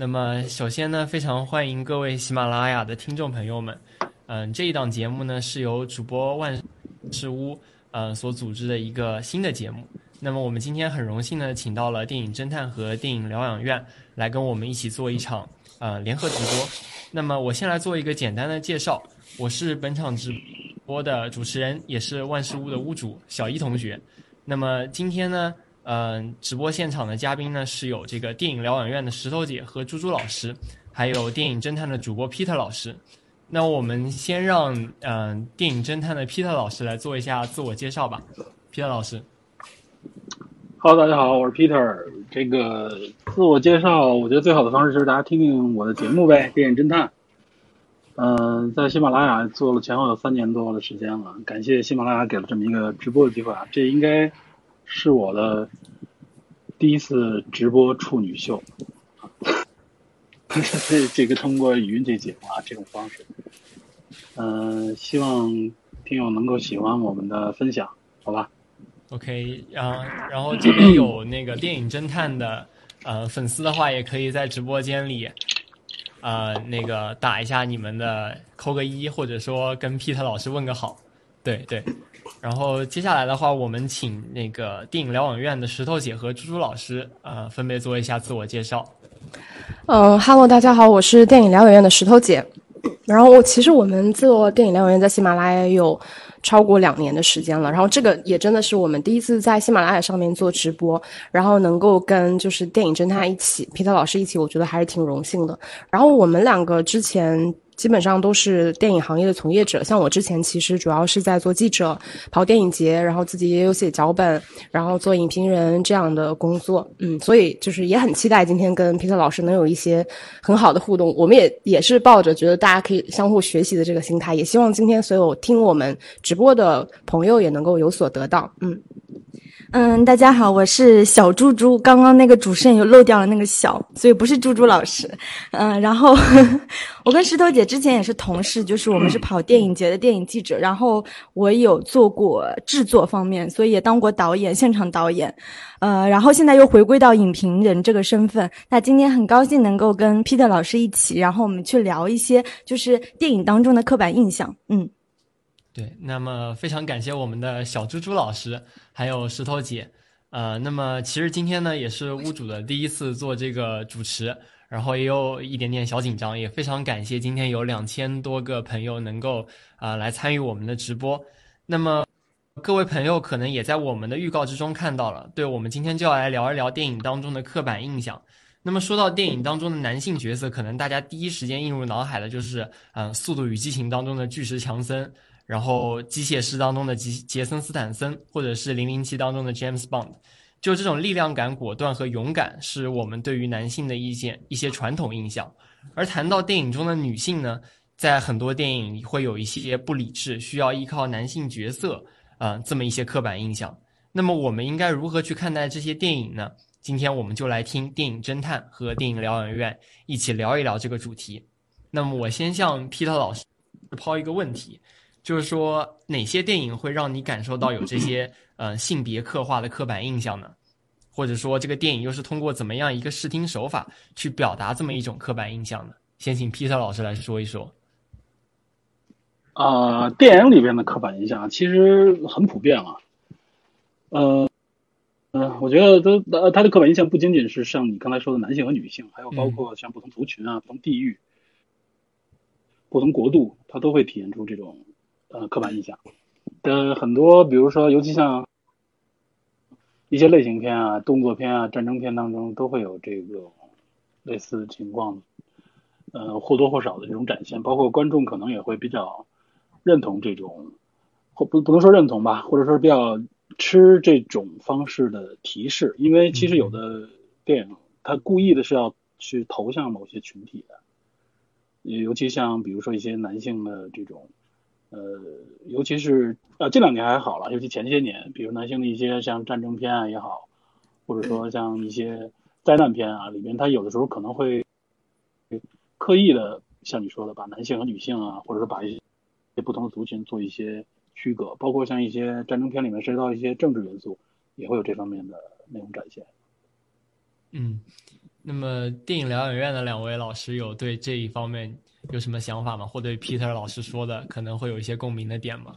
那么首先呢，非常欢迎各位喜马拉雅的听众朋友们。嗯，这一档节目呢是由主播万事屋呃所组织的一个新的节目。那么我们今天很荣幸呢，请到了电影侦探和电影疗养院来跟我们一起做一场呃联合直播。那么我先来做一个简单的介绍，我是本场直播的主持人，也是万事屋的屋主小一同学。那么今天呢？嗯，直播现场的嘉宾呢是有这个电影疗养院的石头姐和猪猪老师，还有电影侦探的主播 Peter 老师。那我们先让嗯电影侦探的 Peter 老师来做一下自我介绍吧。Peter 老师，Hello，大家好，我是 Peter。这个自我介绍，我觉得最好的方式就是大家听听我的节目呗，电影侦探。嗯，在喜马拉雅做了前后有三年多的时间了，感谢喜马拉雅给了这么一个直播的机会啊，这应该。是我的第一次直播处女秀，这这个通过语音这节目啊这种方式，嗯，希望听友能够喜欢我们的分享，好吧？OK，啊，然后这边有那个电影侦探的呃粉丝的话，也可以在直播间里，呃，那个打一下你们的扣个一，或者说跟 Peter 老师问个好，对对。然后接下来的话，我们请那个电影疗养院的石头姐和猪猪老师，呃，分别做一下自我介绍。嗯哈喽，大家好，我是电影疗养院的石头姐。然后我，其实我们做电影疗养院在喜马拉雅有超过两年的时间了。然后，这个也真的是我们第一次在喜马拉雅上面做直播，然后能够跟就是电影侦探一起，皮特老师一起，我觉得还是挺荣幸的。然后，我们两个之前。基本上都是电影行业的从业者，像我之前其实主要是在做记者，跑电影节，然后自己也有写脚本，然后做影评人这样的工作，嗯，所以就是也很期待今天跟皮特老师能有一些很好的互动。我们也也是抱着觉得大家可以相互学习的这个心态，也希望今天所有听我们直播的朋友也能够有所得到，嗯。嗯，大家好，我是小猪猪。刚刚那个主持人又漏掉了那个小，所以不是猪猪老师。嗯，然后 我跟石头姐之前也是同事，就是我们是跑电影节的电影记者。然后我有做过制作方面，所以也当过导演，现场导演。呃，然后现在又回归到影评人这个身份。那今天很高兴能够跟 Peter 老师一起，然后我们去聊一些就是电影当中的刻板印象。嗯。对，那么非常感谢我们的小猪猪老师，还有石头姐，呃，那么其实今天呢也是屋主的第一次做这个主持，然后也有一点点小紧张，也非常感谢今天有两千多个朋友能够啊来参与我们的直播。那么各位朋友可能也在我们的预告之中看到了，对我们今天就要来聊一聊电影当中的刻板印象。那么说到电影当中的男性角色，可能大家第一时间映入脑海的就是嗯《速度与激情》当中的巨石强森。然后，机械师当中的杰杰森斯坦森，或者是零零七当中的 James Bond，就这种力量感、果断和勇敢，是我们对于男性的一些一些传统印象。而谈到电影中的女性呢，在很多电影里会有一些不理智，需要依靠男性角色，啊，这么一些刻板印象。那么，我们应该如何去看待这些电影呢？今天我们就来听电影侦探和电影疗养院一起聊一聊这个主题。那么，我先向 Peter 老师抛一个问题。就是说，哪些电影会让你感受到有这些呃性别刻画的刻板印象呢？或者说，这个电影又是通过怎么样一个视听手法去表达这么一种刻板印象呢？先请 Peter 老师来说一说。啊，电影里边的刻板印象其实很普遍啊。呃，嗯，我觉得都呃，它的刻板印象不仅仅是像你刚才说的男性和女性，还有包括像不同族群啊、不同地域、不同国度，它都会体现出这种。呃，刻板印象的很多，比如说，尤其像一些类型片啊、动作片啊、战争片当中，都会有这个类似情况，呃，或多或少的这种展现。包括观众可能也会比较认同这种，或不不能说认同吧，或者说比较吃这种方式的提示，因为其实有的电影它故意的是要去投向某些群体的，尤其像比如说一些男性的这种。呃，尤其是呃，这两年还好了，尤其前些年，比如男性的一些像战争片啊也好，或者说像一些灾难片啊，里面他有的时候可能会刻意的像你说的，把男性和女性啊，或者说把一些不同的族群做一些区隔，包括像一些战争片里面涉及到一些政治元素，也会有这方面的内容展现。嗯。那么电影疗养院的两位老师有对这一方面有什么想法吗？或对 Peter 老师说的可能会有一些共鸣的点吗？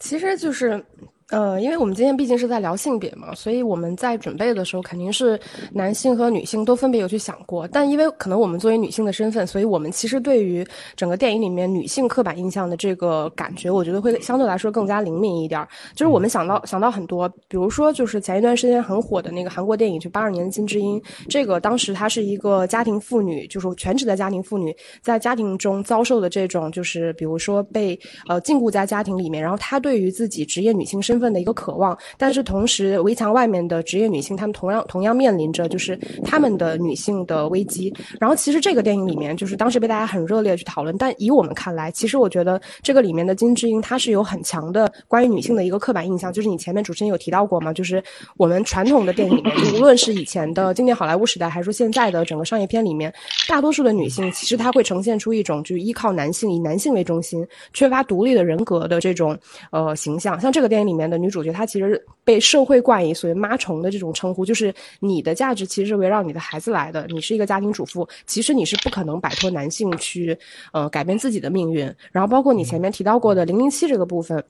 其实就是。呃，因为我们今天毕竟是在聊性别嘛，所以我们在准备的时候肯定是男性和女性都分别有去想过。但因为可能我们作为女性的身份，所以我们其实对于整个电影里面女性刻板印象的这个感觉，我觉得会相对来说更加灵敏一点。就是我们想到想到很多，比如说就是前一段时间很火的那个韩国电影，就八二年的金智英，这个当时她是一个家庭妇女，就是全职的家庭妇女，在家庭中遭受的这种就是比如说被呃禁锢在家庭里面，然后她对于自己职业女性身份份的一个渴望，但是同时围墙外面的职业女性，她们同样同样面临着就是她们的女性的危机。然后其实这个电影里面，就是当时被大家很热烈去讨论，但以我们看来，其实我觉得这个里面的金智英她是有很强的关于女性的一个刻板印象，就是你前面主持人有提到过嘛，就是我们传统的电影里面，就无论是以前的经典好莱坞时代，还是说现在的整个商业片里面，大多数的女性其实她会呈现出一种就依靠男性、以男性为中心、缺乏独立的人格的这种呃形象。像这个电影里面的女主角，她其实被社会冠以所谓“妈虫”的这种称呼，就是你的价值其实是围绕你的孩子来的，你是一个家庭主妇，其实你是不可能摆脱男性去呃改变自己的命运。然后包括你前面提到过的零零七这个部分。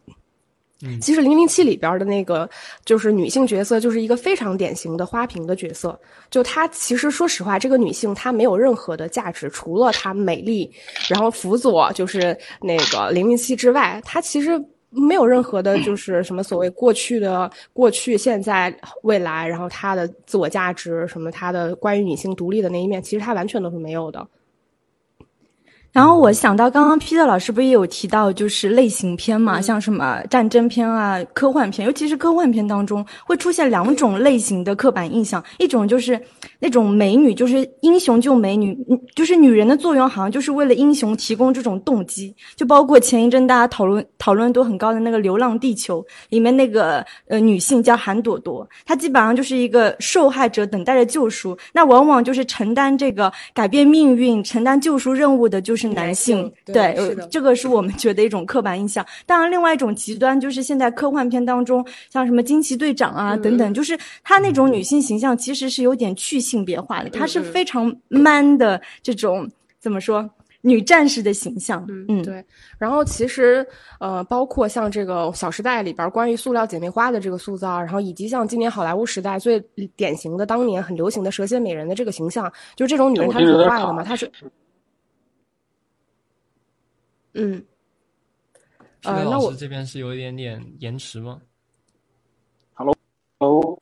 其实《零零七》里边的那个就是女性角色，就是一个非常典型的花瓶的角色。就她其实说实话，这个女性她没有任何的价值，除了她美丽，然后辅佐就是那个零零七之外，她其实没有任何的，就是什么所谓过去的过去、现在、未来，然后他的自我价值，什么他的关于女性独立的那一面，其实他完全都是没有的。然后我想到，刚刚 Peter 老师不也有提到，就是类型片嘛，像什么战争片啊、科幻片，尤其是科幻片当中会出现两种类型的刻板印象，一种就是那种美女，就是英雄救美女，就是女人的作用好像就是为了英雄提供这种动机，就包括前一阵大家讨论讨论度很高的那个《流浪地球》里面那个呃女性叫韩朵朵，她基本上就是一个受害者等待着救赎，那往往就是承担这个改变命运、承担救赎任务的，就是。是男性，对，这个是我们觉得一种刻板印象。当然，另外一种极端就是现在科幻片当中，像什么惊奇队长啊等等，就是她那种女性形象其实是有点去性别化的，她是非常 man 的这种怎么说女战士的形象。嗯，对。然后其实呃，包括像这个《小时代》里边关于塑料姐妹花的这个塑造，然后以及像今年好莱坞时代最典型的当年很流行的蛇蝎美人的这个形象，就这种女人她是坏的嘛，她是。嗯，呃，那我这边是有一点点延迟吗？Hello，哦，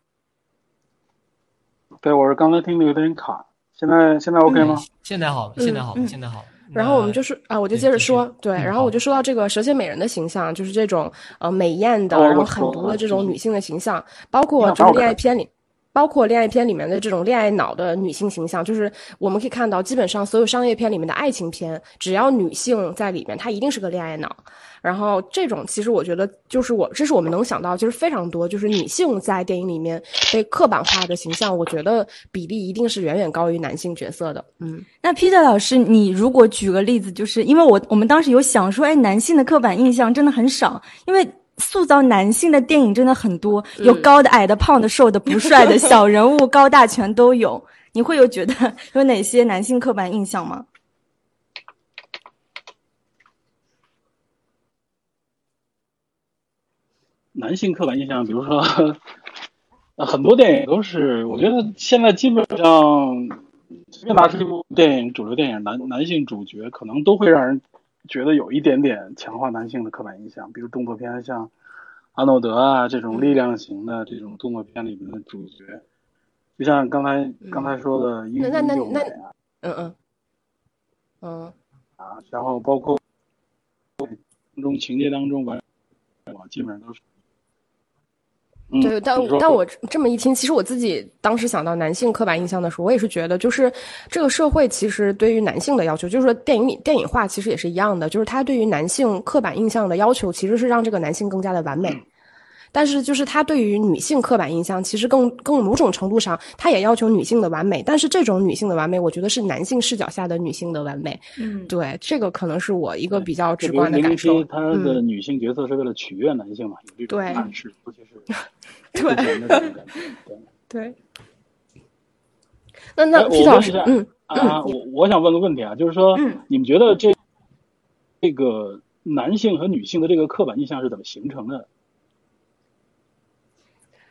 对，我是刚才听的有点卡，现在现在 OK 吗？现在好了，现在好了，现在好了。然后我们就是啊，我就接着说，对，然后我就说到这个蛇蝎美人的形象，就是这种呃美艳的，然后狠毒的这种女性的形象，包括就是恋爱片里。包括恋爱片里面的这种恋爱脑的女性形象，就是我们可以看到，基本上所有商业片里面的爱情片，只要女性在里面，她一定是个恋爱脑。然后这种其实我觉得，就是我这是我们能想到，就是非常多，就是女性在电影里面被刻板化的形象，我觉得比例一定是远远高于男性角色的。嗯，那 Peter 老师，你如果举个例子，就是因为我我们当时有想说，哎，男性的刻板印象真的很少，因为。塑造男性的电影真的很多，有高的、矮的、胖的、瘦的、不帅的、小人物、高大全都有。你会有觉得有哪些男性刻板印象吗？男性刻板印象，比如说，很多电影都是，我觉得现在基本上随便拿出一部电影，主流电影，男男性主角可能都会让人。觉得有一点点强化男性的刻板印象，比如动作片像阿诺德啊这种力量型的这种动作片里面的主角，就像刚才刚才说的英雄救美啊，嗯嗯嗯啊，然后包括中情节当中吧，我基本上都是。对，但但我这么一听，其实我自己当时想到男性刻板印象的时候，我也是觉得，就是这个社会其实对于男性的要求，就是说电影里电影化其实也是一样的，就是他对于男性刻板印象的要求，其实是让这个男性更加的完美。但是，就是他对于女性刻板印象，其实更更某种程度上，他也要求女性的完美。但是，这种女性的完美，我觉得是男性视角下的女性的完美。嗯，对，这个可能是我一个比较直观的感受。他的女性角色是为了取悦男性嘛？有这种暗示，尤其是 对对对。那那哎皮老师嗯，啊，我我想问个问题啊，就是说，嗯你们觉得这这个男性和女性的这个刻板印象是怎么形成的？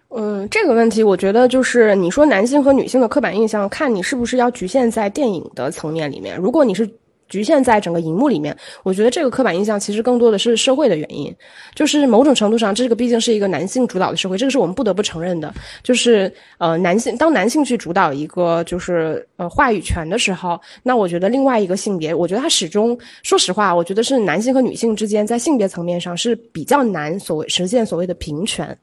嗯，这个问题我觉得就是你说男性和女性的刻板印象，看你是不是要局限在电影的层面里面。如果你是局限在整个荧幕里面，我觉得这个刻板印象其实更多的是社会的原因，就是某种程度上，这个毕竟是一个男性主导的社会，这个是我们不得不承认的。就是呃，男性当男性去主导一个就是呃话语权的时候，那我觉得另外一个性别，我觉得他始终，说实话，我觉得是男性和女性之间在性别层面上是比较难所谓实现所谓的平权。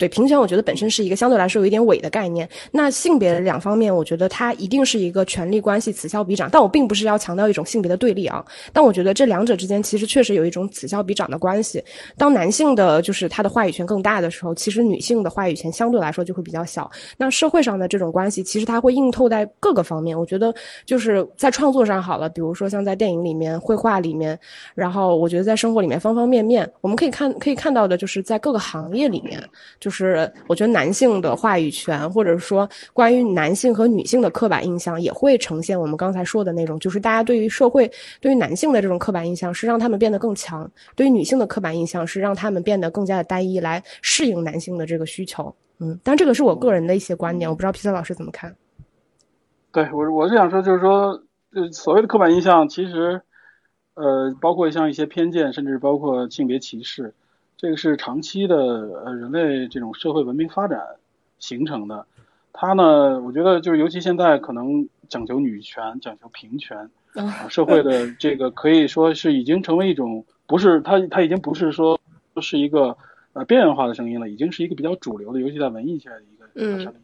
对平权，我觉得本身是一个相对来说有一点伪的概念。那性别两方面，我觉得它一定是一个权力关系此消彼长。但我并不是要强调一种性别的对立啊，但我觉得这两者之间其实确实有一种此消彼长的关系。当男性的就是他的话语权更大的时候，其实女性的话语权相对来说就会比较小。那社会上的这种关系，其实它会映透在各个方面。我觉得就是在创作上好了，比如说像在电影里面、绘画里面，然后我觉得在生活里面方方面面，我们可以看可以看到的就是在各个行业里面，就就是我觉得男性的话语权，或者说关于男性和女性的刻板印象，也会呈现我们刚才说的那种，就是大家对于社会对于男性的这种刻板印象是让他们变得更强，对于女性的刻板印象是让他们变得更加的单一，来适应男性的这个需求。嗯，但这个是我个人的一些观点，我不知道皮特老师怎么看。对我我是想说，就是说，呃，所谓的刻板印象，其实，呃，包括像一些偏见，甚至包括性别歧视，这个是长期的呃人类这种社会文明发展形成的。它呢，我觉得就是尤其现在可能讲求女权、讲求平权，啊，社会的这个可以说是已经成为一种不是它它已经不是说是一个呃边缘化的声音了，已经是一个比较主流的，尤其在文艺界的一个一个声音。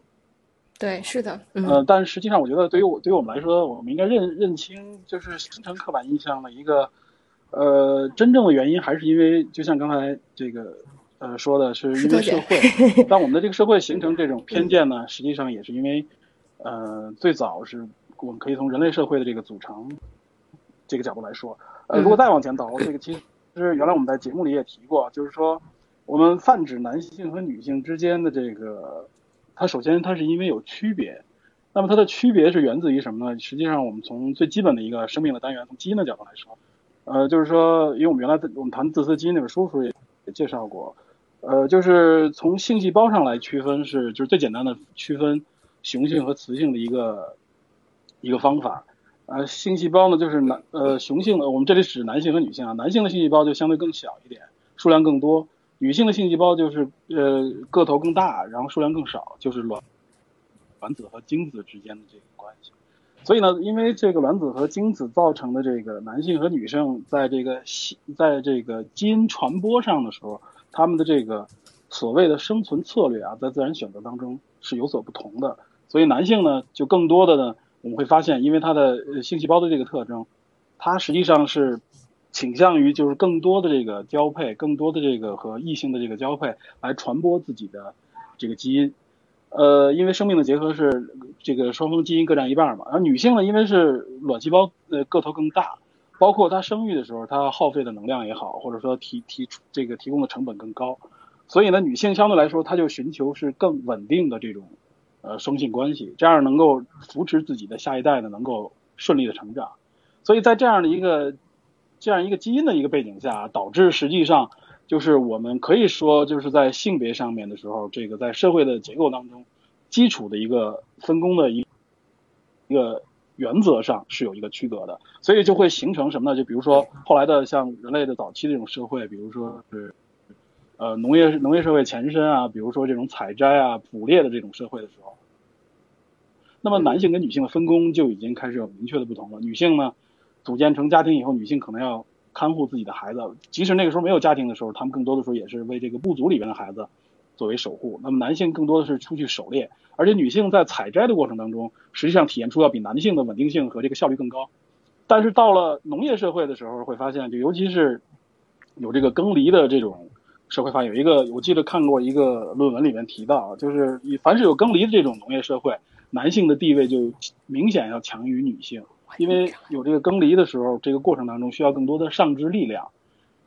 对，是的，嗯呃，但实际上，我觉得对于我对于我们来说，我们应该认认清，就是形成刻板印象的一个，呃，真正的原因还是因为，就像刚才这个呃说的，是因为社会。但我们的这个社会形成这种偏见呢，实际上也是因为，呃，最早是我们可以从人类社会的这个组成这个角度来说，呃，如果再往前倒，这个其实原来我们在节目里也提过，就是说我们泛指男性和女性之间的这个。它首先它是因为有区别，那么它的区别是源自于什么呢？实际上我们从最基本的一个生命的单元，从基因的角度来说，呃，就是说，因为我们原来我们谈自私基因那本书时候也也介绍过，呃，就是从性细胞上来区分是就是最简单的区分雄性和雌性的一个一个方法。呃，性细胞呢就是男呃雄性的，我们这里指男性和女性啊，男性的性细胞就相对更小一点，数量更多。女性的性细胞就是呃个头更大，然后数量更少，就是卵卵子和精子之间的这个关系。所以呢，因为这个卵子和精子造成的这个男性和女性在这个在这个基因传播上的时候，他们的这个所谓的生存策略啊，在自然选择当中是有所不同的。所以男性呢，就更多的呢，我们会发现，因为他的性细胞的这个特征，它实际上是。倾向于就是更多的这个交配，更多的这个和异性的这个交配来传播自己的这个基因，呃，因为生命的结合是这个双方基因各占一半嘛。然后女性呢，因为是卵细胞呃个头更大，包括她生育的时候，她耗费的能量也好，或者说提提出这个提供的成本更高，所以呢，女性相对来说，她就寻求是更稳定的这种呃双性关系，这样能够扶持自己的下一代呢能够顺利的成长。所以在这样的一个这样一个基因的一个背景下，导致实际上就是我们可以说就是在性别上面的时候，这个在社会的结构当中，基础的一个分工的一一个原则上是有一个区隔的，所以就会形成什么呢？就比如说后来的像人类的早期这种社会，比如说是呃农业农业社会前身啊，比如说这种采摘啊捕猎的这种社会的时候，那么男性跟女性的分工就已经开始有明确的不同了。女性呢？组建成家庭以后，女性可能要看护自己的孩子，即使那个时候没有家庭的时候，他们更多的时候也是为这个部族里边的孩子作为守护。那么男性更多的是出去狩猎，而且女性在采摘的过程当中，实际上体现出要比男性的稳定性和这个效率更高。但是到了农业社会的时候，会发现，就尤其是有这个耕犁的这种社会化，有一个我记得看过一个论文里面提到，就是凡是有耕犁的这种农业社会，男性的地位就明显要强于女性。因为有这个耕犁的时候，这个过程当中需要更多的上肢力量，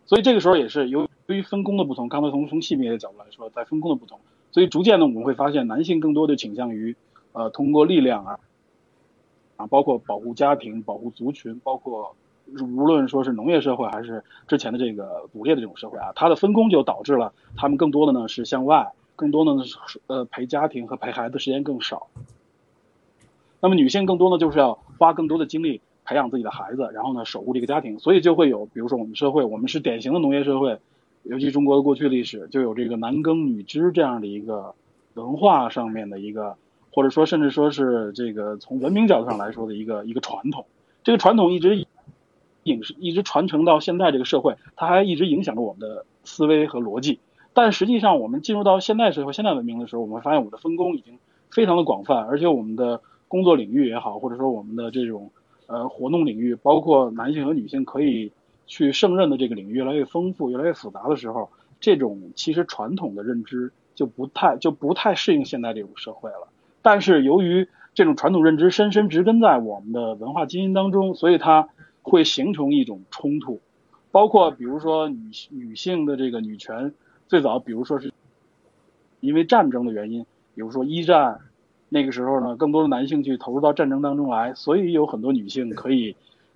所以这个时候也是由于分工的不同，刚才从从性别的角度来说，在分工的不同，所以逐渐的我们会发现，男性更多的倾向于呃通过力量啊啊，包括保护家庭、保护族群，包括无论说是农业社会还是之前的这个捕猎的这种社会啊，它的分工就导致了他们更多的呢是向外，更多的呢是呃陪家庭和陪孩子时间更少。那么女性更多呢就是要花更多的精力培养自己的孩子，然后呢守护这个家庭，所以就会有比如说我们社会，我们是典型的农业社会，尤其中国的过去历史就有这个男耕女织这样的一个文化上面的一个。或者说，甚至说是这个从文明角度上来说的一个一个传统，这个传统一直影一直传承到现在这个社会，它还一直影响着我们的思维和逻辑。但实际上，我们进入到现代社会、现代文明的时候，我们会发现我们的分工已经非常的广泛，而且我们的工作领域也好，或者说我们的这种呃活动领域，包括男性和女性可以去胜任的这个领域越来越丰富、越来越复杂的时候，这种其实传统的认知就不太就不太适应现在这种社会了。但是由于这种传统认知深深植根在我们的文化基因当中，所以它会形成一种冲突。包括比如说女女性的这个女权，最早比如说是因为战争的原因，比如说一战那个时候呢，更多的男性去投入到战争当中来，所以有很多女性可以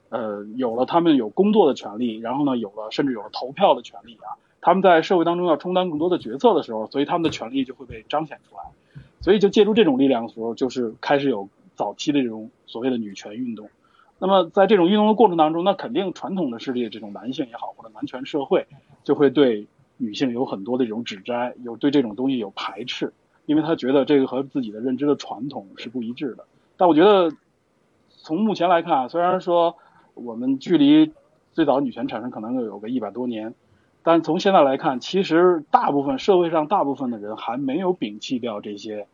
呃有了他们有工作的权利，然后呢有了甚至有了投票的权利啊。他们在社会当中要充当更多的角色的时候，所以他们的权利就会被彰显出来。所以就借助这种力量的时候，就是开始有早期的这种所谓的女权运动。那么在这种运动的过程当中，那肯定传统的势力，这种男性也好，或者男权社会，就会对女性有很多的这种指摘，有对这种东西有排斥，因为他觉得这个和自己的认知的传统是不一致的。但我觉得从目前来看，虽然说我们距离最早女权产生可能有个一百多年。但从现在来看，其实大部分社会上大部分的人还没有摒弃掉这些，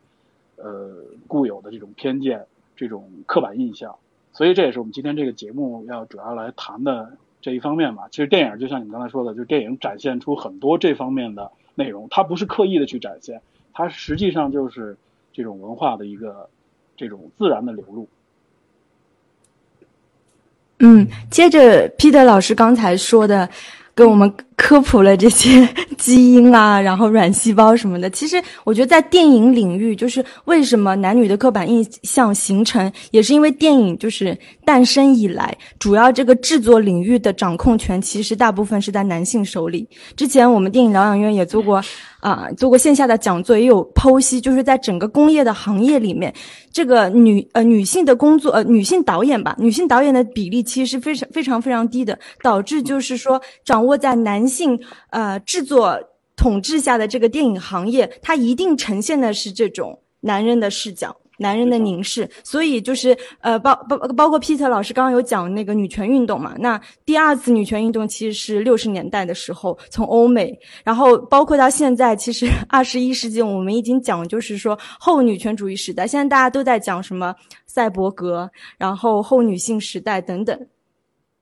呃，固有的这种偏见、这种刻板印象。所以这也是我们今天这个节目要主要来谈的这一方面吧。其实电影就像你刚才说的，就电影展现出很多这方面的内容，它不是刻意的去展现，它实际上就是这种文化的一个这种自然的流露。嗯，接着 Peter 老师刚才说的。给我们科普了这些 基因啊，然后卵细胞什么的。其实我觉得在电影领域，就是为什么男女的刻板印象形成，也是因为电影就是诞生以来，主要这个制作领域的掌控权其实大部分是在男性手里。之前我们电影疗养院也做过。啊，做过线下的讲座，也有剖析，就是在整个工业的行业里面，这个女呃女性的工作呃女性导演吧，女性导演的比例其实是非常非常非常低的，导致就是说掌握在男性呃制作统治下的这个电影行业，它一定呈现的是这种男人的视角。男人的凝视，所以就是呃，包包包括 Peter 老师刚刚有讲那个女权运动嘛。那第二次女权运动其实是六十年代的时候从欧美，然后包括到现在，其实 二十一世纪我们已经讲就是说后女权主义时代，现在大家都在讲什么赛博格，然后后女性时代等等。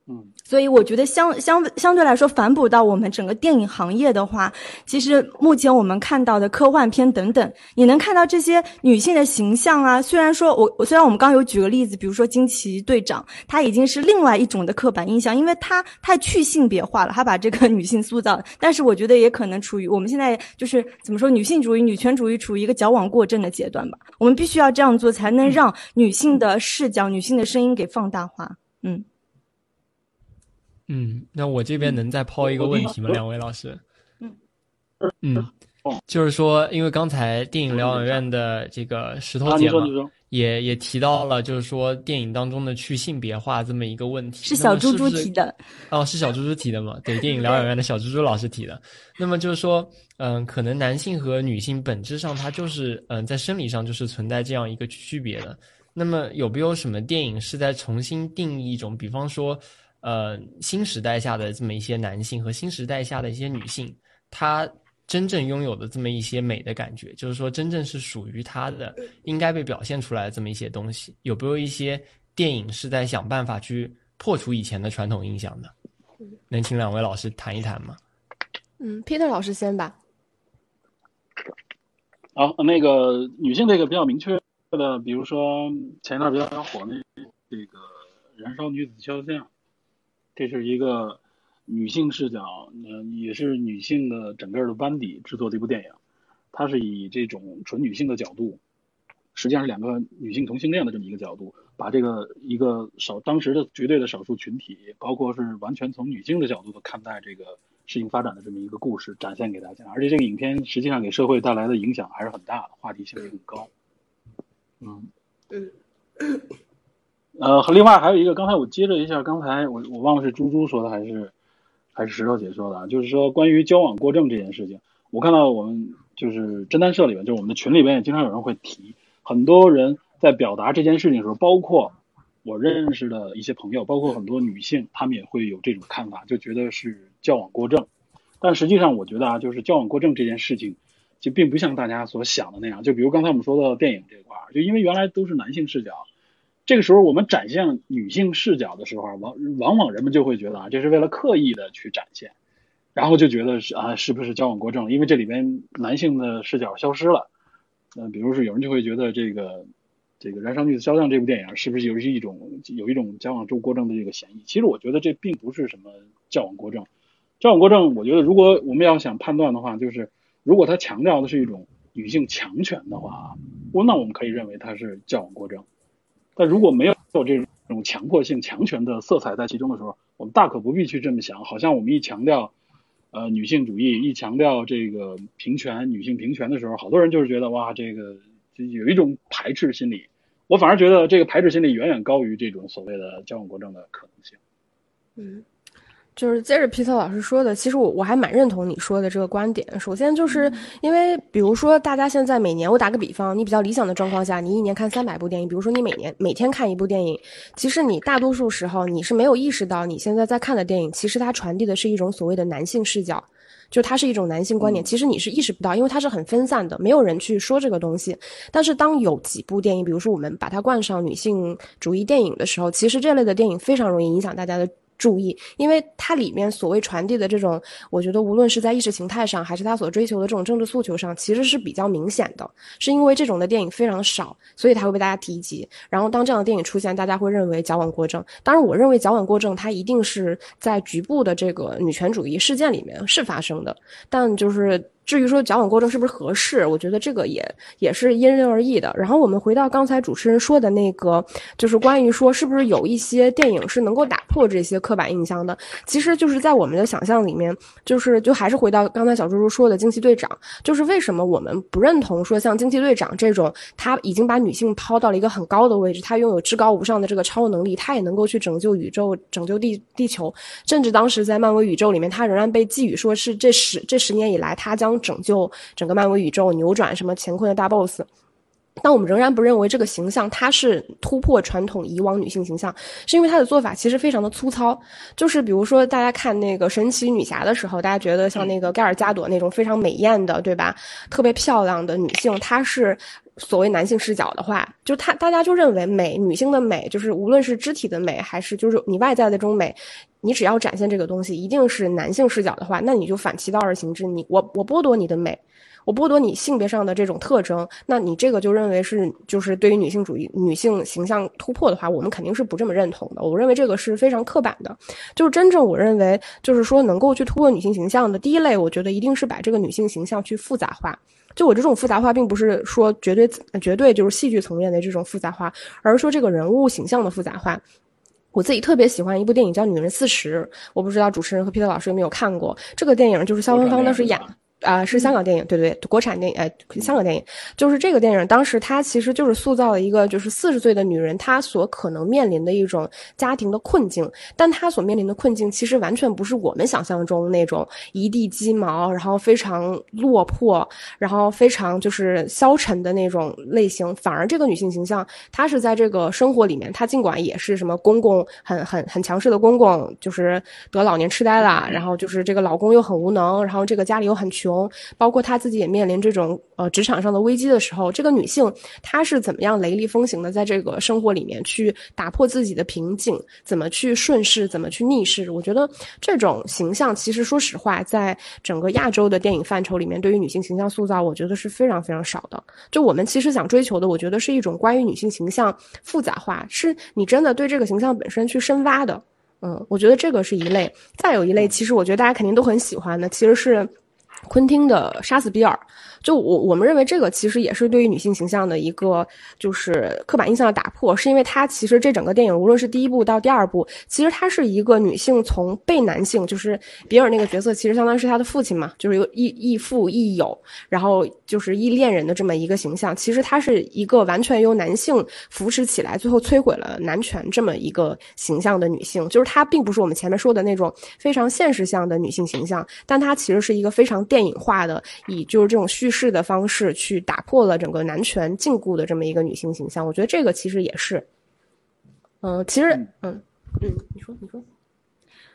嗯，所以我觉得相相相对来说，反哺到我们整个电影行业的话，其实目前我们看到的科幻片等等，你能看到这些女性的形象啊。虽然说我我虽然我们刚有举个例子，比如说惊奇队长，他已经是另外一种的刻板印象，因为他太去性别化了，他把这个女性塑造。但是我觉得也可能处于我们现在就是怎么说，女性主义、女权主义处于一个矫枉过正的阶段吧。我们必须要这样做，才能让女性的视角、女性的声音给放大化。嗯。嗯，那我这边能再抛一个问题吗？两位老师？嗯嗯，就是说，因为刚才电影疗养院的这个石头姐嘛，也也提到了，就是说电影当中的去性别化这么一个问题，是小猪猪提的。哦，是小猪猪提的吗？对，电影疗养院的小猪猪老师提的。那么就是说，嗯，可能男性和女性本质上它就是嗯，在生理上就是存在这样一个区别的。那么有没有什么电影是在重新定义一种，比方说？呃，新时代下的这么一些男性和新时代下的一些女性，她真正拥有的这么一些美的感觉，就是说真正是属于她的，应该被表现出来的这么一些东西，有没有一些电影是在想办法去破除以前的传统印象的？能请两位老师谈一谈吗？嗯，Peter 老师先吧。好，那个女性这个比较明确的，比如说前一段比较火那这个《燃烧女子肖像》。这是一个女性视角，嗯，也是女性的整个的班底制作的一部电影。它是以这种纯女性的角度实际上是两个女性同性恋的这么一个角度，把这个一个少当时的绝对的少数群体，包括是完全从女性的角度的看待这个事情发展的这么一个故事展现给大家。而且这个影片实际上给社会带来的影响还是很大的，话题性也很高。嗯嗯。呃，另外还有一个，刚才我接着一下，刚才我我忘了是猪猪说的还是还是石头姐说的，就是说关于交往过正这件事情，我看到我们就是侦探社里面，就是我们的群里边也经常有人会提，很多人在表达这件事情的时候，包括我认识的一些朋友，包括很多女性，她们也会有这种看法，就觉得是交往过正。但实际上，我觉得啊，就是交往过正这件事情，就并不像大家所想的那样。就比如刚才我们说到电影这块儿，就因为原来都是男性视角。这个时候，我们展现女性视角的时候，往往往人们就会觉得啊，这是为了刻意的去展现，然后就觉得是啊，是不是交往过正？因为这里边男性的视角消失了。呃，比如说有人就会觉得这个这个《燃烧女子肖像》这部电影是不是有一种有一种交往过正的这个嫌疑？其实我觉得这并不是什么交往过正。交往过正，我觉得如果我们要想判断的话，就是如果他强调的是一种女性强权的话，我那我们可以认为他是交往过正。但如果没有这种强迫性、强权的色彩在其中的时候，我们大可不必去这么想。好像我们一强调，呃，女性主义，一强调这个平权、女性平权的时候，好多人就是觉得哇，这个就有一种排斥心理。我反而觉得这个排斥心理远远高于这种所谓的交往过正的可能性。嗯。就是接着皮特老师说的，其实我我还蛮认同你说的这个观点。首先就是因为，比如说大家现在每年，我打个比方，你比较理想的状况下，你一年看三百部电影，比如说你每年每天看一部电影，其实你大多数时候你是没有意识到你现在在看的电影，其实它传递的是一种所谓的男性视角，就它是一种男性观点，其实你是意识不到，因为它是很分散的，没有人去说这个东西。但是当有几部电影，比如说我们把它冠上女性主义电影的时候，其实这类的电影非常容易影响大家的。注意，因为它里面所谓传递的这种，我觉得无论是在意识形态上，还是他所追求的这种政治诉求上，其实是比较明显的。是因为这种的电影非常少，所以它会被大家提及。然后当这样的电影出现，大家会认为矫枉过正。当然，我认为矫枉过正，它一定是在局部的这个女权主义事件里面是发生的，但就是。至于说矫枉过正是不是合适，我觉得这个也也是因人而异的。然后我们回到刚才主持人说的那个，就是关于说是不是有一些电影是能够打破这些刻板印象的。其实就是在我们的想象里面，就是就还是回到刚才小猪猪说的惊奇队长，就是为什么我们不认同说像惊奇队长这种，他已经把女性抛到了一个很高的位置，他拥有至高无上的这个超能力，他也能够去拯救宇宙、拯救地地球，甚至当时在漫威宇宙里面，他仍然被寄予说是这十这十年以来他将拯救整个漫威宇宙，扭转什么乾坤的大 boss，但我们仍然不认为这个形象它是突破传统以往女性形象，是因为他的做法其实非常的粗糙。就是比如说，大家看那个神奇女侠的时候，大家觉得像那个盖尔加朵那种非常美艳的，对吧？特别漂亮的女性，她是所谓男性视角的话，就她大家就认为美女性的美，就是无论是肢体的美，还是就是你外在的这种美。你只要展现这个东西，一定是男性视角的话，那你就反其道而行之。你我我剥夺你的美，我剥夺你性别上的这种特征，那你这个就认为是就是对于女性主义、女性形象突破的话，我们肯定是不这么认同的。我认为这个是非常刻板的。就是真正我认为就是说能够去突破女性形象的第一类，我觉得一定是把这个女性形象去复杂化。就我这种复杂化，并不是说绝对绝对就是戏剧层面的这种复杂化，而是说这个人物形象的复杂化。我自己特别喜欢一部电影叫《女人四十》，我不知道主持人和皮特老师有没有看过这个电影，就是肖芳芳当时演。啊，是香港电影，对对，国产电影，哎，香港电影，就是这个电影。当时它其实就是塑造了一个，就是四十岁的女人，她所可能面临的一种家庭的困境。但她所面临的困境，其实完全不是我们想象中那种一地鸡毛，然后非常落魄，然后非常就是消沉的那种类型。反而这个女性形象，她是在这个生活里面，她尽管也是什么公公，很很很强势的公公，就是得老年痴呆了，然后就是这个老公又很无能，然后这个家里又很穷。包括她自己也面临这种呃职场上的危机的时候，这个女性她是怎么样雷厉风行的在这个生活里面去打破自己的瓶颈，怎么去顺势，怎么去逆势？我觉得这种形象其实说实话，在整个亚洲的电影范畴里面，对于女性形象塑造，我觉得是非常非常少的。就我们其实想追求的，我觉得是一种关于女性形象复杂化，是你真的对这个形象本身去深挖的。嗯，我觉得这个是一类。再有一类，其实我觉得大家肯定都很喜欢的，其实是。昆汀的《杀死比尔》。就我我们认为这个其实也是对于女性形象的一个就是刻板印象的打破，是因为它其实这整个电影无论是第一部到第二部，其实它是一个女性从被男性就是比尔那个角色，其实相当于是他的父亲嘛，就是有亦亦父亦友，然后就是义恋人的这么一个形象，其实它是一个完全由男性扶持起来，最后摧毁了男权这么一个形象的女性，就是她并不是我们前面说的那种非常现实向的女性形象，但她其实是一个非常电影化的，以就是这种叙事。式的方式去打破了整个男权禁锢的这么一个女性形象，我觉得这个其实也是，嗯，其实，嗯。嗯，你说你说，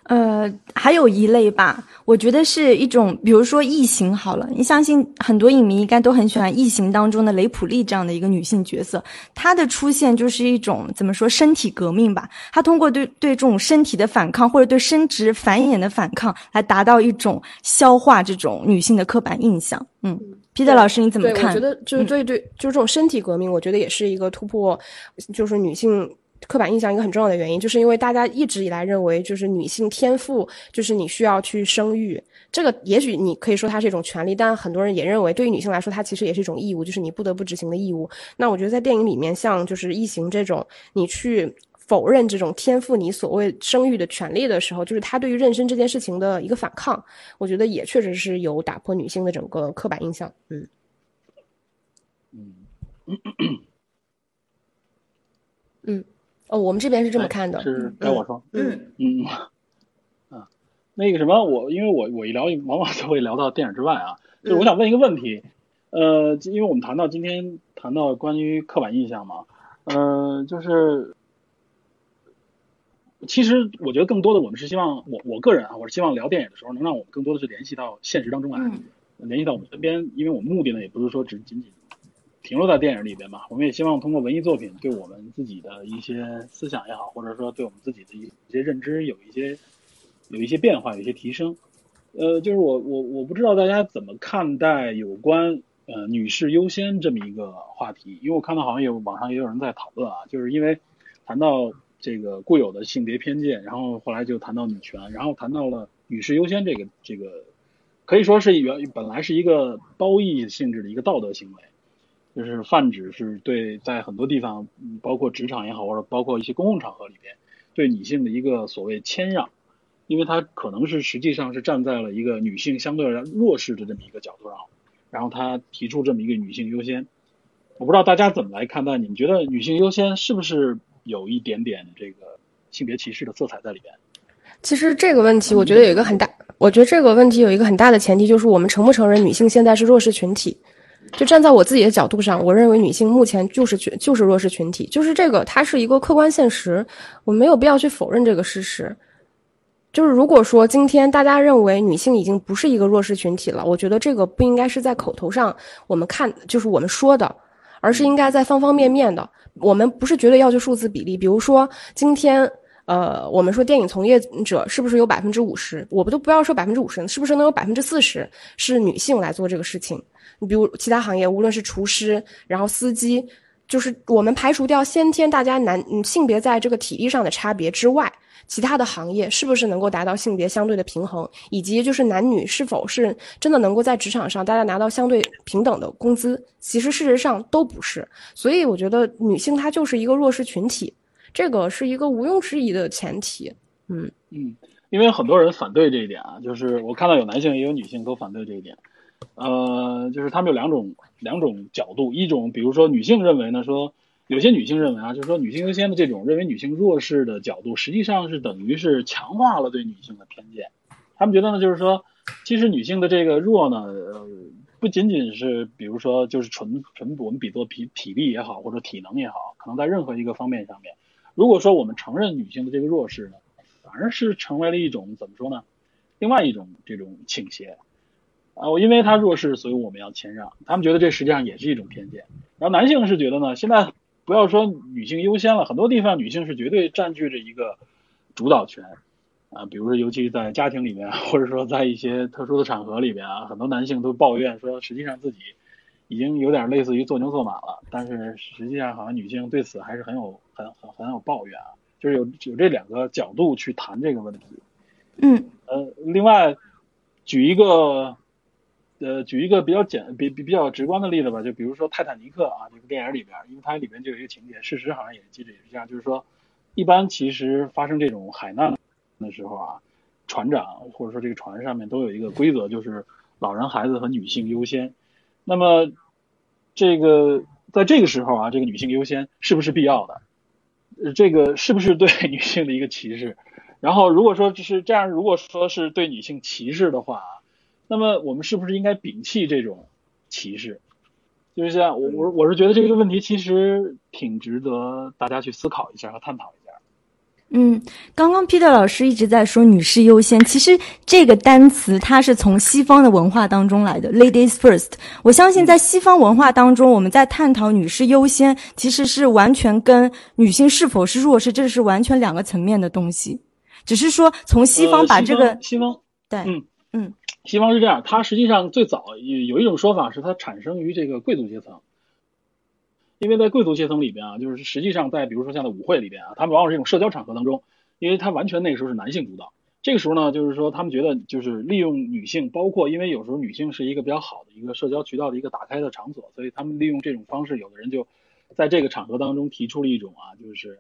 呃，还有一类吧，我觉得是一种，比如说异形好了，你相信很多影迷应该都很喜欢异形当中的雷普利这样的一个女性角色，她的出现就是一种怎么说身体革命吧，她通过对对这种身体的反抗或者对生殖繁衍的反抗来达到一种消化这种女性的刻板印象，嗯。皮特老师，你怎么看？我觉得就是对对，就是这种身体革命，我觉得也是一个突破，就是女性刻板印象一个很重要的原因，就是因为大家一直以来认为，就是女性天赋就是你需要去生育，这个也许你可以说它是一种权利，但很多人也认为，对于女性来说，它其实也是一种义务，就是你不得不执行的义务。那我觉得在电影里面，像就是异形这种，你去。否认这种天赋，你所谓生育的权利的时候，就是他对于妊娠这件事情的一个反抗。我觉得也确实是有打破女性的整个刻板印象。嗯嗯嗯哦，我们这边是这么看的。是该我说。嗯嗯啊，那个什么，我因为我我一聊，往往都会聊到电影之外啊。就是我想问一个问题，呃，因为我们谈到今天谈到关于刻板印象嘛，呃，就是。其实我觉得更多的我们是希望我我个人啊，我是希望聊电影的时候能让我们更多的是联系到现实当中来，联系到我们身边，因为我们目的呢也不是说只仅仅停留在电影里边嘛，我们也希望通过文艺作品对我们自己的一些思想也好，或者说对我们自己的一些认知有一些有一些变化，有一些提升。呃，就是我我我不知道大家怎么看待有关呃女士优先这么一个话题，因为我看到好像有网上也有人在讨论啊，就是因为谈到。这个固有的性别偏见，然后后来就谈到女权，然后谈到了女士优先这个这个，可以说是原本来是一个褒义性质的一个道德行为，就是泛指是对在很多地方，包括职场也好，或者包括一些公共场合里边，对女性的一个所谓谦让，因为它可能是实际上是站在了一个女性相对而弱势的这么一个角度上，然后他提出这么一个女性优先，我不知道大家怎么来看待，你们觉得女性优先是不是？有一点点这个性别歧视的色彩在里边。其实这个问题，我觉得有一个很大，我觉得这个问题有一个很大的前提，就是我们承不承认女性现在是弱势群体？就站在我自己的角度上，我认为女性目前就是群，就是弱势群体，就是这个，它是一个客观现实，我没有必要去否认这个事实。就是如果说今天大家认为女性已经不是一个弱势群体了，我觉得这个不应该是在口头上我们看，就是我们说的。而是应该在方方面面的，我们不是绝对要求数字比例。比如说，今天，呃，我们说电影从业者是不是有百分之五十？我们都不要说百分之五十，是不是能有百分之四十是女性来做这个事情？你比如其他行业，无论是厨师，然后司机，就是我们排除掉先天大家男性别在这个体力上的差别之外。其他的行业是不是能够达到性别相对的平衡，以及就是男女是否是真的能够在职场上大家拿到相对平等的工资？其实事实上都不是。所以我觉得女性她就是一个弱势群体，这个是一个毋庸置疑的前提。嗯嗯，因为很多人反对这一点啊，就是我看到有男性也有女性都反对这一点。呃，就是他们有两种两种角度，一种比如说女性认为呢说。有些女性认为啊，就是说女性优先的这种认为女性弱势的角度，实际上是等于是强化了对女性的偏见。他们觉得呢，就是说，其实女性的这个弱呢，呃，不仅仅是比如说就是纯纯我们比作体体力也好，或者体能也好，可能在任何一个方面上面，如果说我们承认女性的这个弱势呢，反而是成为了一种怎么说呢？另外一种这种倾斜啊，我因为她弱势，所以我们要谦让。他们觉得这实际上也是一种偏见。然后男性是觉得呢，现在。不要说女性优先了，很多地方女性是绝对占据着一个主导权啊。比如说，尤其在家庭里面，或者说在一些特殊的场合里边啊，很多男性都抱怨说，实际上自己已经有点类似于做牛做马了。但是实际上，好像女性对此还是很有很很很有抱怨啊。就是有有这两个角度去谈这个问题。嗯。呃，另外举一个呃，举一个比较简、比比比较直观的例子吧，就比如说《泰坦尼克》啊，这部电影里边，因为它里边就有一个情节，事实好像也记着也是这样，就是说，一般其实发生这种海难的时候啊，船长或者说这个船上面都有一个规则，就是老人、孩子和女性优先。那么，这个在这个时候啊，这个女性优先是不是必要的？呃，这个是不是对 女性的一个歧视？然后，如果说就是这样，如果说是对女性歧视的话，那么我们是不是应该摒弃这种歧视？就是像我我我是觉得这个问题其实挺值得大家去思考一下和探讨一下。嗯，刚刚 Peter 老师一直在说“女士优先”，其实这个单词它是从西方的文化当中来的，“ladies first”。我相信在西方文化当中，我们在探讨“女士优先”，其实是完全跟女性是否是弱势，这是完全两个层面的东西。只是说从西方把这个西方对嗯嗯西方是这样，它实际上最早有有一种说法是它产生于这个贵族阶层，因为在贵族阶层里边啊，就是实际上在比如说像在舞会里边啊，他们往往是一种社交场合当中，因为他完全那个时候是男性主导，这个时候呢，就是说他们觉得就是利用女性，包括因为有时候女性是一个比较好的一个社交渠道的一个打开的场所，所以他们利用这种方式，有的人就在这个场合当中提出了一种啊，就是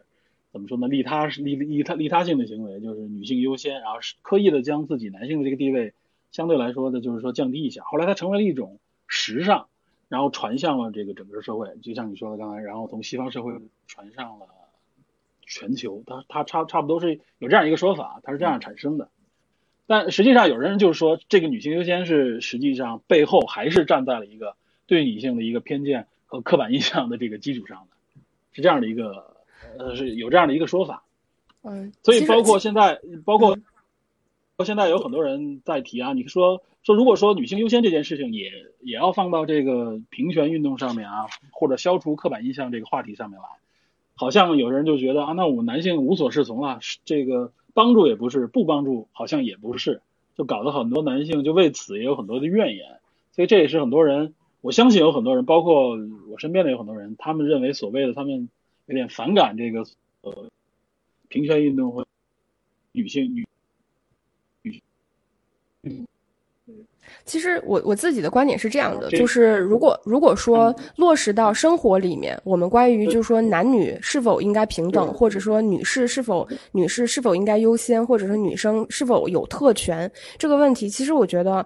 怎么说呢，利他是利利他利他性的行为，就是女性优先，然后刻意的将自己男性的这个地位相对来说的，就是说降低一下。后来它成为了一种时尚，然后传向了这个整个社会，就像你说的刚才，然后从西方社会传上了全球。它它差差不多是有这样一个说法，它是这样产生的。但实际上，有人就是说，这个女性优先是实际上背后还是站在了一个对女性的一个偏见和刻板印象的这个基础上的，是这样的一个呃是有这样的一个说法。嗯，所以包括现在，包括包括现在有很多人在提啊，你说说如果说女性优先这件事情也也要放到这个平权运动上面啊，或者消除刻板印象这个话题上面来，好像有人就觉得啊，那我们男性无所适从了，这个帮助也不是，不帮助好像也不是，就搞得很多男性就为此也有很多的怨言，所以这也是很多人，我相信有很多人，包括我身边的有很多人，他们认为所谓的他们有点反感这个呃平权运动和女性女其实我我自己的观点是这样的，就是如果如果说落实到生活里面，我们关于就是说男女是否应该平等，或者说女士是否女士是否应该优先，或者说女生是否有特权这个问题，其实我觉得。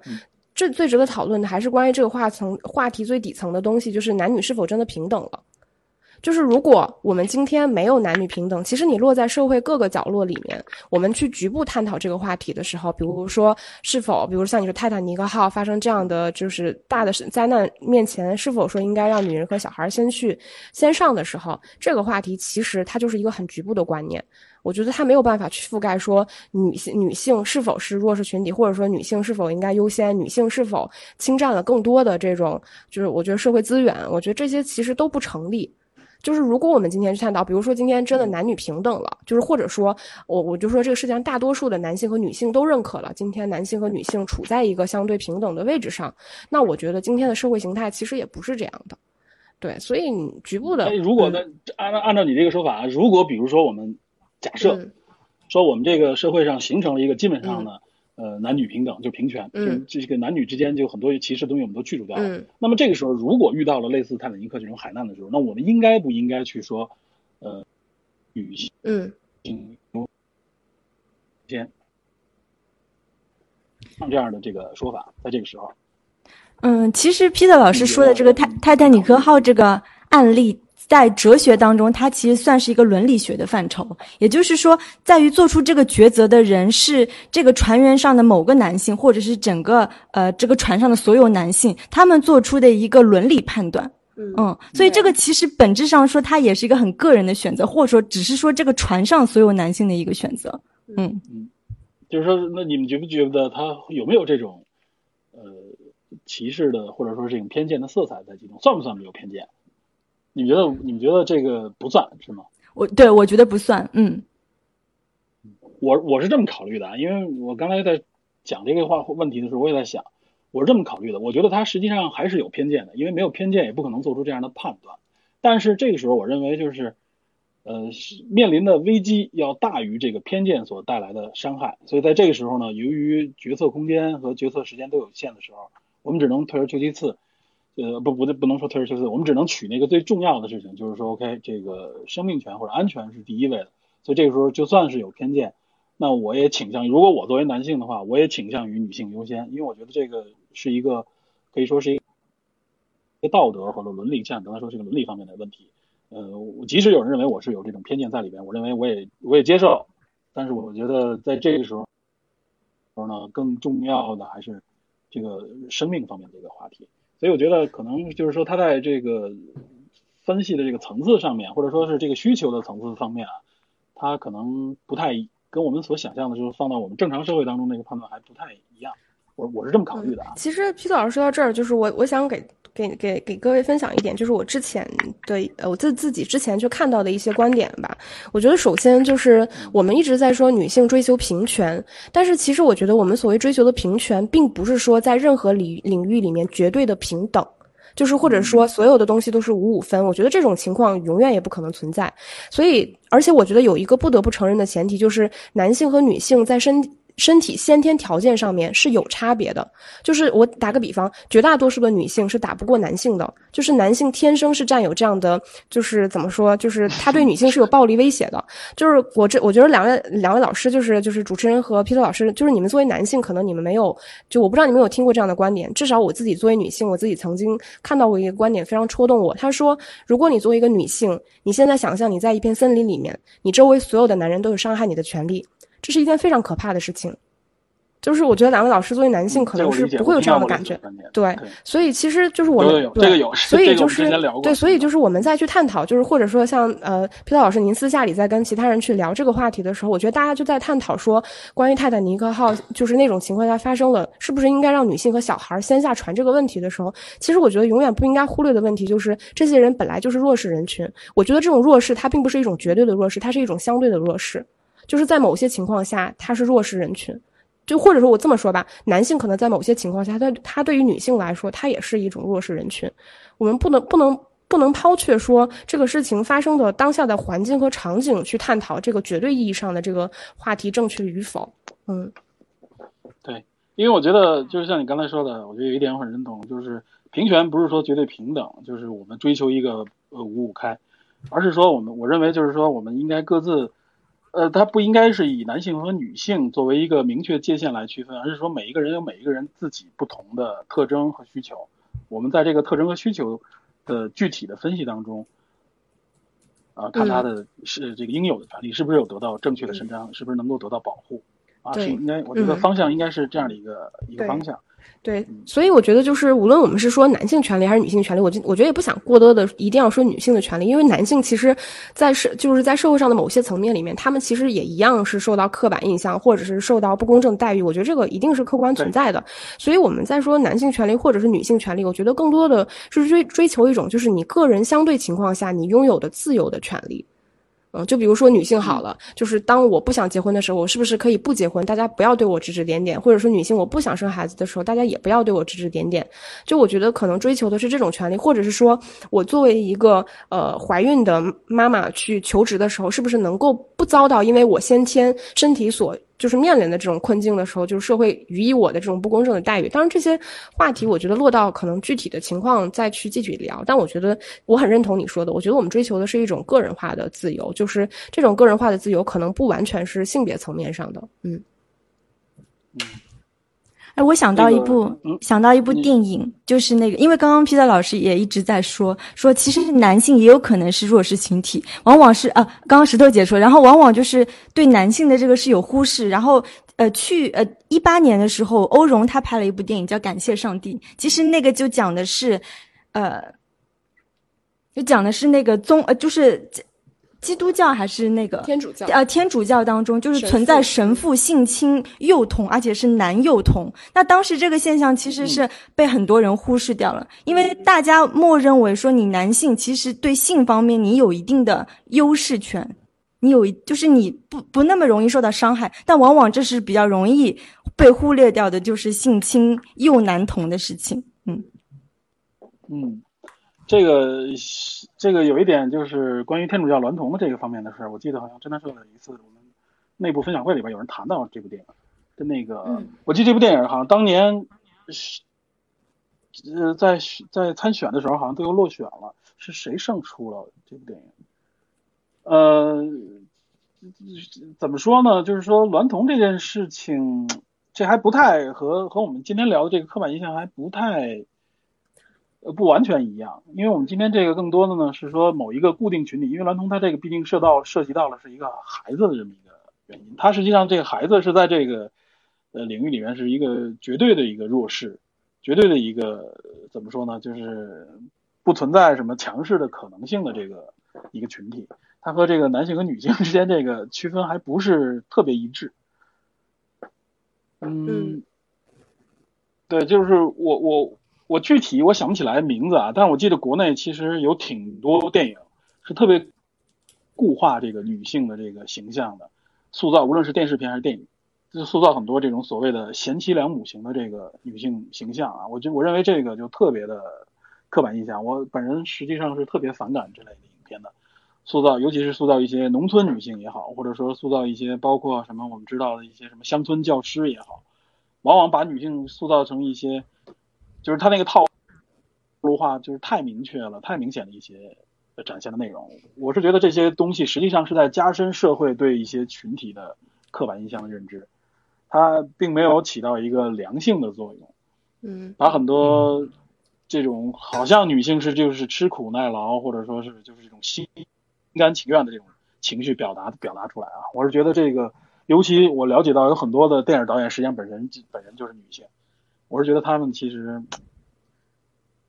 这最值得讨论的还是关于这个话层话题最底层的东西，就是男女是否真的平等了。就是如果我们今天没有男女平等，其实你落在社会各个角落里面，我们去局部探讨这个话题的时候，比如说是否，比如像你说泰坦尼克号发生这样的就是大的灾难面前，是否说应该让女人和小孩先去先上的时候，这个话题其实它就是一个很局部的观念。我觉得它没有办法去覆盖说女性女性是否是弱势群体，或者说女性是否应该优先，女性是否侵占了更多的这种就是我觉得社会资源，我觉得这些其实都不成立。就是如果我们今天去探讨，比如说今天真的男女平等了，就是或者说我我就说这个世界上大多数的男性和女性都认可了，今天男性和女性处在一个相对平等的位置上，那我觉得今天的社会形态其实也不是这样的。对，所以你局部的哎，如果呢，按照按照你这个说法，如果比如说我们假设嗯。说我们这个社会上形成了一个基本上的呃男女平等，就平权，嗯。就这个男女之间就很多歧视的东西我们都去除掉了。嗯。那么这个时候，如果遇到了类似泰坦尼克这种海难的时候，那我们应该不应该去说呃女性先像这样的这个说法，在这个时候，嗯，其实 Peter 老师说的这个泰泰坦尼克号这个案例，在哲学当中，它其实算是一个伦理学的范畴。也就是说，在于做出这个抉择的人是这个船员上的某个男性，或者是整个呃这个船上的所有男性，他们做出的一个伦理判断。嗯，所以这个其实本质上说，它也是一个很个人的选择，或者说只是说这个船上所有男性的一个选择。嗯嗯就是说，那你们觉不觉得他有没有这种呃歧视的或者说这种偏见的色彩在其中？算不算没有偏见？你觉得你们觉得这个不算是吗？我对我觉得不算。嗯我我是这么考虑的啊，因为我刚才在讲这个话问题的时候，我也在想，我是这么考虑的。我觉得他实际上还是有偏见的，因为没有偏见也不可能做出这样的判断。但是这个时候，我认为就是，呃，是面临的危机要大于这个偏见所带来的伤害。所以在这个时候呢，由于决策空间和决策时间都有限的时候，我们只能退而求其次，呃，不不对不能说退而求其次，我们只能取那个最重要的事情，就是说，OK，这个生命权或者安全是第一位的。所以这个时候就算是有偏见，那我也倾向于，如果我作为男性的话，我也倾向于女性优先，因为我觉得这个是一个可以说是一个道德或者伦理，像刚才说这个伦理方面的问题。呃，即使有人认为我是有这种偏见在里边，我认为我也我也接受，但是我觉得在这个时候时候呢，更重要的还是这个生命方面的一个话题。所以我觉得可能就是说他在这个分析的这个层次上面，或者说是这个需求的层次方面啊，他可能不太跟我们所想象的，就是放到我们正常社会当中那个判断还不太一样。我我是这么考虑的啊。其实皮总老师说到这儿，就是我我想给。给给给各位分享一点，就是我之前的呃，我自自己之前就看到的一些观点吧。我觉得首先就是我们一直在说女性追求平权，但是其实我觉得我们所谓追求的平权，并不是说在任何领领域里面绝对的平等，就是或者说所有的东西都是五五分。我觉得这种情况永远也不可能存在。所以，而且我觉得有一个不得不承认的前提，就是男性和女性在身。身体先天条件上面是有差别的，就是我打个比方，绝大多数的女性是打不过男性的，就是男性天生是占有这样的，就是怎么说，就是他对女性是有暴力威胁的。就是我这，我觉得两位两位老师，就是就是主持人和皮特老师，就是你们作为男性，可能你们没有，就我不知道你们有听过这样的观点，至少我自己作为女性，我自己曾经看到过一个观点，非常戳动我。他说，如果你作为一个女性，你现在想象你在一片森林里面，你周围所有的男人都有伤害你的权利。这是一件非常可怕的事情，就是我觉得两位老师作为男性可能是不会有这样的感觉，对，所以其实就是我们 对，所以就是对，所以就是我们再去探讨，就是或者说像呃皮特老师您私下里在跟其他人去聊这个话题的时候，我觉得大家就在探讨说，关于泰坦尼克号就是那种情况下发生了，是不是应该让女性和小孩先下船这个问题的时候，其实我觉得永远不应该忽略的问题就是这些人本来就是弱势人群，我觉得这种弱势它并不是一种绝对的弱势，它是一种相对的弱势。就是在某些情况下，他是弱势人群，就或者说我这么说吧，男性可能在某些情况下，他他对于女性来说，他也是一种弱势人群。我们不能不能不能抛却说这个事情发生的当下的环境和场景去探讨这个绝对意义上的这个话题正确与否。嗯，对，因为我觉得就是像你刚才说的，我觉得有一点我很认同，就是平权不是说绝对平等，就是我们追求一个呃五五开，而是说我们我认为就是说我们应该各自。呃，它不应该是以男性和女性作为一个明确界限来区分，而是说每一个人有每一个人自己不同的特征和需求。我们在这个特征和需求的具体的分析当中，啊，看他的是这个应有的权利是不是有得到正确的伸张，是不是能够得到保护啊？是应该，我觉得方向应该是这样的一个一个方向。对，所以我觉得就是无论我们是说男性权利还是女性权利，我我觉得也不想过多的一定要说女性的权利，因为男性其实，在社就是在社会上的某些层面里面，他们其实也一样是受到刻板印象或者是受到不公正待遇。我觉得这个一定是客观存在的。所以我们在说男性权利或者是女性权利，我觉得更多的是追追求一种就是你个人相对情况下你拥有的自由的权利。嗯，就比如说女性好了，就是当我不想结婚的时候，我是不是可以不结婚？大家不要对我指指点点，或者说女性我不想生孩子的时候，大家也不要对我指指点点。就我觉得可能追求的是这种权利，或者是说我作为一个呃怀孕的妈妈去求职的时候，是不是能够不遭到因为我先天身体所。就是面临的这种困境的时候，就是社会予以我的这种不公正的待遇。当然，这些话题我觉得落到可能具体的情况再去具体聊。但我觉得我很认同你说的，我觉得我们追求的是一种个人化的自由，就是这种个人化的自由可能不完全是性别层面上的。嗯，嗯。哎，我想到一部，想到一部电影，就是那个，因为刚刚皮特老师也一直在说，说其实男性也有可能是弱势群体，往往是啊，刚刚石头姐说，然后往往就是对男性的这个是有忽视，然后呃，去呃一八年的时候，欧荣他拍了一部电影叫《感谢上帝》，其实那个就讲的是，呃，就讲的是那个宗呃就是。基督教还是那个天主教？呃，天主教当中就是存在神父性侵幼童，而且是男幼童。那当时这个现象其实是被很多人忽视掉了，因为大家默认为说你男性其实对性方面你有一定的优势权，你有就是你不不那么容易受到伤害，但往往这是比较容易被忽略掉的，就是性侵幼男童的事情。嗯嗯。这个这个有一点就是关于天主教娈童的这个方面的事儿，我记得好像真的是有一次我们内部分享会里边有人谈到这部电影，跟那个我记得这部电影好像当年是呃在在参选的时候好像都又落选了，是谁胜出了这部电影？呃，怎么说呢？就是说娈童这件事情，这还不太和和我们今天聊的这个刻板印象还不太。呃，不完全一样，因为我们今天这个更多的呢是说某一个固定群体，因为娈童它这个毕竟涉到涉及到了是一个孩子的这么一个原因，他实际上这个孩子是在这个呃领域里面是一个绝对的一个弱势，绝对的一个怎么说呢，就是不存在什么强势的可能性的这个一个群体，它和这个男性和女性 之间这个区分还不是特别一致。嗯，对，就是我我。我具体我想不起来名字啊，但是我记得国内其实有挺多电影是特别固化这个女性的这个形象的塑造，无论是电视片还是电影，就塑造很多这种所谓的贤妻良母型的这个女性形象啊。我就我认为这个就特别的刻板印象，我本人实际上是特别反感这类的影片的塑造，尤其是塑造一些农村女性也好，或者说塑造一些包括什么我们知道的一些什么乡村教师也好，往往把女性塑造成一些。就是他那个套路化，就是太明确了，太明显的一些展现的内容。我是觉得这些东西实际上是在加深社会对一些群体的刻板印象的认知，它并没有起到一个良性的作用。嗯，把很多这种好像女性是就是吃苦耐劳，或者说是就是这种心甘情愿的这种情绪表达表达出来啊。我是觉得这个，尤其我了解到有很多的电影导演实际上本身本人就是女性。我是觉得他们其实，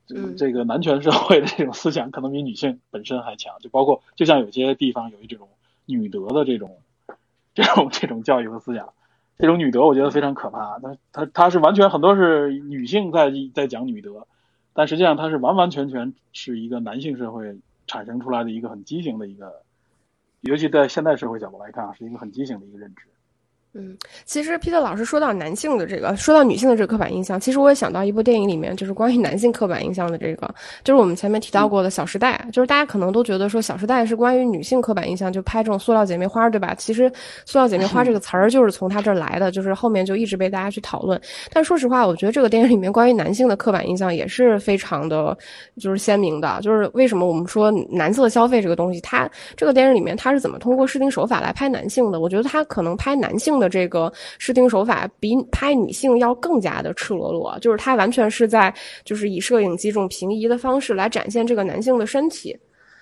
这这个男权社会的这种思想可能比女性本身还强，就包括就像有些地方有一这种女德的这种这种这种教育和思想，这种女德我觉得非常可怕。他他他是完全很多是女性在在讲女德，但实际上它是完完全全是一个男性社会产生出来的一个很畸形的一个，尤其在现代社会角度来看啊，是一个很畸形的一个认知。嗯，其实皮特老师说到男性的这个，说到女性的这个刻板印象，其实我也想到一部电影里面，就是关于男性刻板印象的这个，就是我们前面提到过的《小时代》，就是大家可能都觉得说《小时代》是关于女性刻板印象，就拍这种塑料姐妹花，对吧？其实“塑料姐妹花”这个词儿就是从他这儿来的，就是后面就一直被大家去讨论。但说实话，我觉得这个电影里面关于男性的刻板印象也是非常的，就是鲜明的。就是为什么我们说男色消费这个东西，它这个电影里面它是怎么通过视听手法来拍男性的？我觉得他可能拍男性。的这个视听手法比拍女性要更加的赤裸裸，就是它完全是在就是以摄影机这种平移的方式来展现这个男性的身体，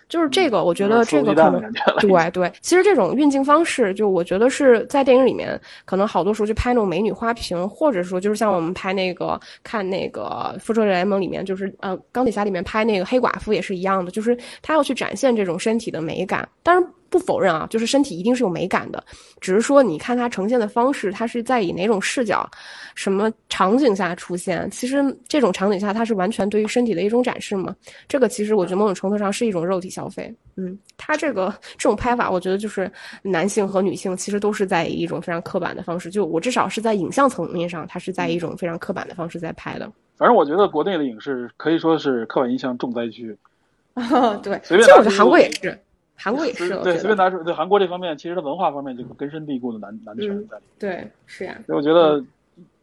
就是这个我觉得这个可能对对，其实这种运镜方式就我觉得是在电影里面可能好多时候去拍那种美女花瓶，或者说就是像我们拍那个看那个复仇者联盟里面就是呃钢铁侠里面拍那个黑寡妇也是一样的，就是他要去展现这种身体的美感，当然。不否认啊，就是身体一定是有美感的，只是说你看它呈现的方式，它是在以哪种视角、什么场景下出现。其实这种场景下，它是完全对于身体的一种展示嘛。这个其实我觉得某种程度上是一种肉体消费。嗯，它这个这种拍法，我觉得就是男性和女性其实都是在以一种非常刻板的方式，就我至少是在影像层面上，它是在一种非常刻板的方式在拍的。反正我觉得国内的影视可以说是刻板印象重灾区。对，其实我觉得韩国也是。韩国也是，对，随便拿出对韩国这方面，其实它文化方面就根深蒂固的男男权在里面。对，是呀。所以我觉得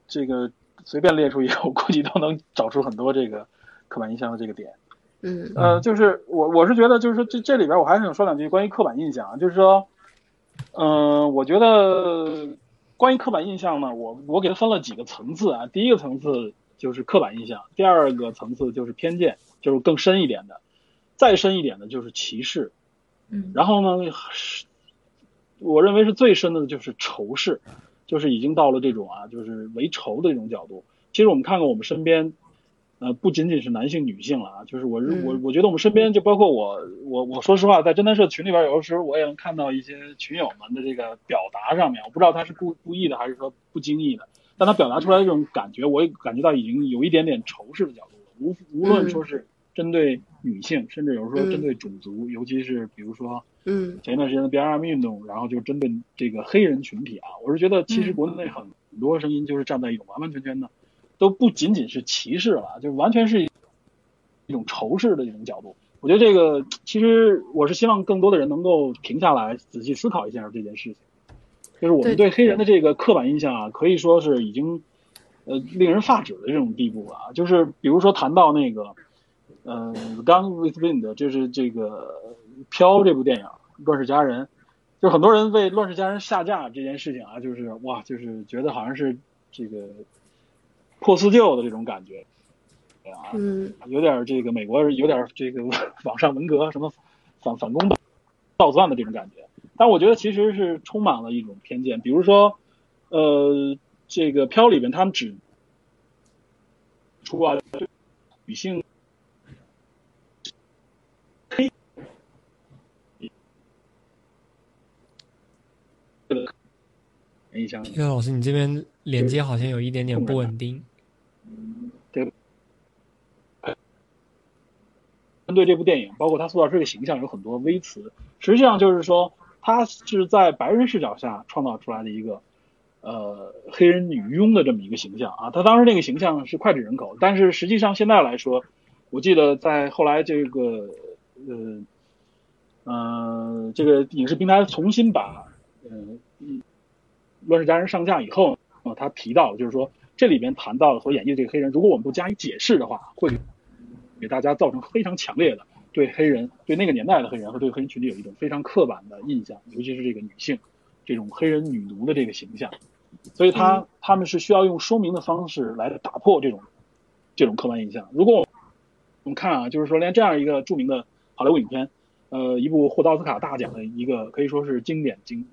这个随便列出一个，我 估计都能找出很多这个刻板印象的这个点。嗯。呃，就是我我是觉得，就是说这这里边我还是想说两句关于刻板印象啊，就是说，嗯，我觉得关于刻板印象呢，我我给它分了几个层次啊。第一个层次就是刻板印象，第二个层次就是偏见，就是更深一点的，再深一点的就是歧视。然后呢，是我认为是最深的，就是仇视，就是已经到了这种啊，就是为仇的这种角度。其实我们看看我们身边，呃，不仅仅是男性、女性了啊，就是我我我觉得我们身边就包括我，我我说实话，在侦探社群里边，有的时候我也能看到一些群友们的这个表达上面，我不知道他是故故意的还是说不经意的，但他表达出来的这种感觉，我也感觉到已经有一点点仇视的角度了。无无论说是。针对女性，甚至有时候针对种族，尤其是比如说，嗯，前一段时间的 BLM 运动，然后就针对这个黑人群体啊，我是觉得其实国内很多声音就是站在一种完完全全的，都不仅仅是歧视了，就完全是一种仇视的一种角度。我觉得这个其实我是希望更多的人能够停下来仔细思考一下这件事情，就是我们对。黑人的这个刻板印象啊，可以说是已经呃令人发指的这种地步啊。就是比如说谈到那个呃《Gone with Wind》，就是这个《飘》这部电影《乱世佳人》，就很多人为《乱世佳人》下架这件事情啊，就是哇，就是觉得好像是这个破四旧的这种感觉。啊，嗯，有点这个美国人有点这个网上文革什么反反攻倒算的这种感觉，但我觉得其实是充满了一种偏见。比如说，呃，这个飘里面他们只出啊女性黑皮特老师，你这边连接好像有一点点不稳定。对针对这部电影，包括他塑造这个形象有很多微词，实际上就是说，他是在白人视角下创造出来的一个，呃，黑人女佣的这么一个形象啊。他当时那个形象是脍炙人口，但是实际上现在来说，我记得在后来这个，呃，呃，这个影视平台重新把，嗯，《乱世佳人》上架以后，啊，他提到就是说，这里边谈到所演绎的这个黑人，如果我们不加以解释的话，会。给大家造成非常强烈的对黑人、对那个年代的黑人和对黑人群体有一种非常刻板的印象，尤其是这个女性，这种黑人女奴的这个形象，所以他他们是需要用说明的方式来打破这种这种刻板印象。如果我们看啊，就是说连这样一个著名的好莱坞影片，呃，一部获得奥斯卡大奖的一个可以说是经典经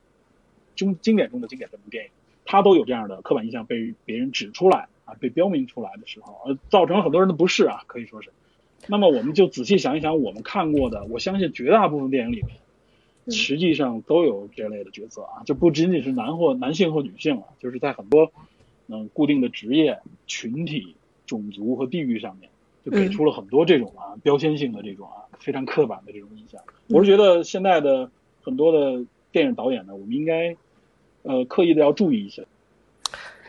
经经典中的经典的一部电影，它都有这样的刻板印象被别人指出来啊，被标明出来的时候，呃，造成了很多人的不适啊，可以说是。那么我们就仔细想一想，我们看过的，我相信绝大部分电影里面，实际上都有这类的角色啊，就不仅仅是男或男性或女性了，就是在很多嗯固定的职业、群体、种族和地域上面，就给出了很多这种啊标签性的这种啊非常刻板的这种印象。我是觉得现在的很多的电影导演呢，我们应该呃刻意的要注意一下。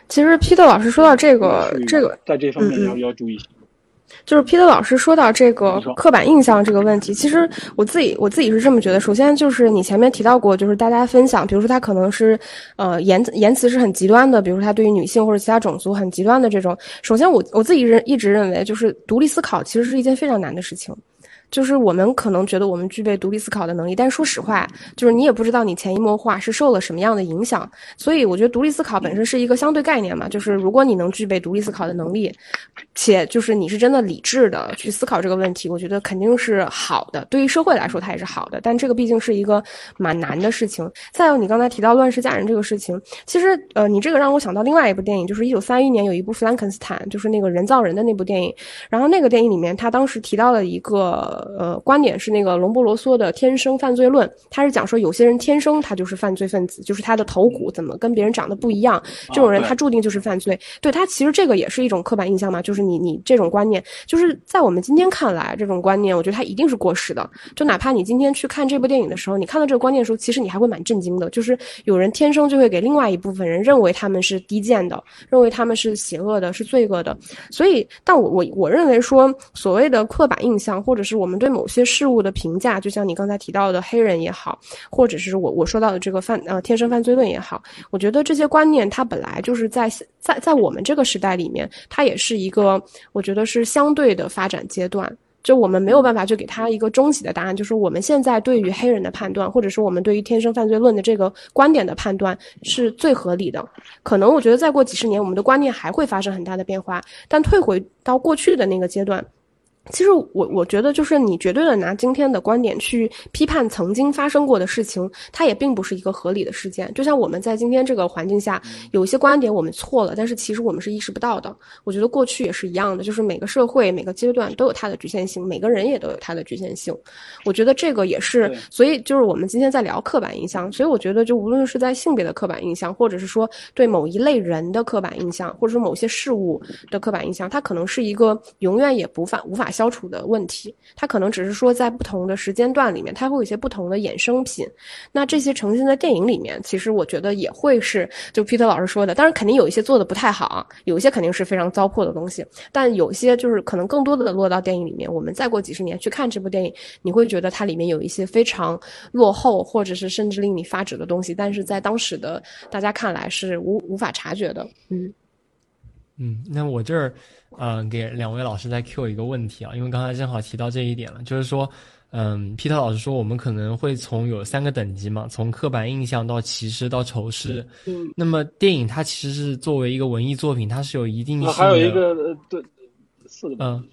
其实皮特老师说到这个这个，在这方面要要注意。就是皮特老师说到这个刻板印象这个问题，其实我自己我自己是这么觉得。首先就是你前面提到过，就是大家分享，比如说他可能是，呃言言辞是很极端的，比如说他对于女性或者其他种族很极端的这种。首先我我自己认一直认为，就是独立思考其实是一件非常难的事情。就是我们可能觉得我们具备独立思考的能力，但说实话，就是你也不知道你潜移默化是受了什么样的影响。所以我觉得独立思考本身是一个相对概念嘛，就是如果你能具备独立思考的能力，且就是你是真的理智的去思考这个问题，我觉得肯定是好的。对于社会来说，它也是好的。但这个毕竟是一个蛮难的事情。再有，你刚才提到乱世佳人这个事情，其实呃，你这个让我想到另外一部电影，就是一九三一年有一部《弗兰肯斯坦》，就是那个人造人的那部电影。然后那个电影里面，他当时提到了一个。呃，观点是那个龙波罗梭的天生犯罪论，他是讲说有些人天生他就是犯罪分子，就是他的头骨怎么跟别人长得不一样，这种人他注定就是犯罪。对他其实这个也是一种刻板印象嘛，就是你你这种观念，就是在我们今天看来，这种观念我觉得他一定是过时的。就哪怕你今天去看这部电影的时候，你看到这个观念的时候，其实你还会蛮震惊的，就是有人天生就会给另外一部分人认为他们是低贱的，认为他们是邪恶的，是罪恶的。所以，但我我我认为说所谓的刻板印象，或者是我们我们对某些事物的评价，就像你刚才提到的黑人也好，或者是我我说到的这个犯呃天生犯罪论也好，我觉得这些观念它本来就是在在在我们这个时代里面，它也是一个我觉得是相对的发展阶段。就我们没有办法去给他一个终极的答案，就是我们现在对于黑人的判断，或者是我们对于天生犯罪论的这个观点的判断是最合理的。可能我觉得再过几十年，我们的观念还会发生很大的变化，但退回到过去的那个阶段。其实我我觉得，就是你绝对的拿今天的观点去批判曾经发生过的事情，它也并不是一个合理的事件。就像我们在今天这个环境下，有一些观点我们错了，但是其实我们是意识不到的。我觉得过去也是一样的，就是每个社会每个阶段都有它的局限性，每个人也都有它的局限性。我觉得这个也是，所以就是我们今天在聊刻板印象，所以我觉得就无论是在性别的刻板印象，或者是说对某一类人的刻板印象，或者说某些事物的刻板印象，它可能是一个永远也不反无法。消除的问题，它可能只是说在不同的时间段里面，它会有一些不同的衍生品。那这些呈现在电影里面，其实我觉得也会是，就皮特老师说的，当然肯定有一些做的不太好，有一些肯定是非常糟粕的东西，但有些就是可能更多的落到电影里面。我们再过几十年去看这部电影，你会觉得它里面有一些非常落后，或者是甚至令你发指的东西，但是在当时的大家看来是无无法察觉的。嗯嗯，那我这儿，呃，给两位老师再 Q 一个问题啊，因为刚才正好提到这一点了，就是说，嗯，Peter 老师说我们可能会从有三个等级嘛，从刻板印象到歧视到仇视。嗯，那么电影它其实是作为一个文艺作品，它是有一定性的。还有一个呃，对，四个嗯。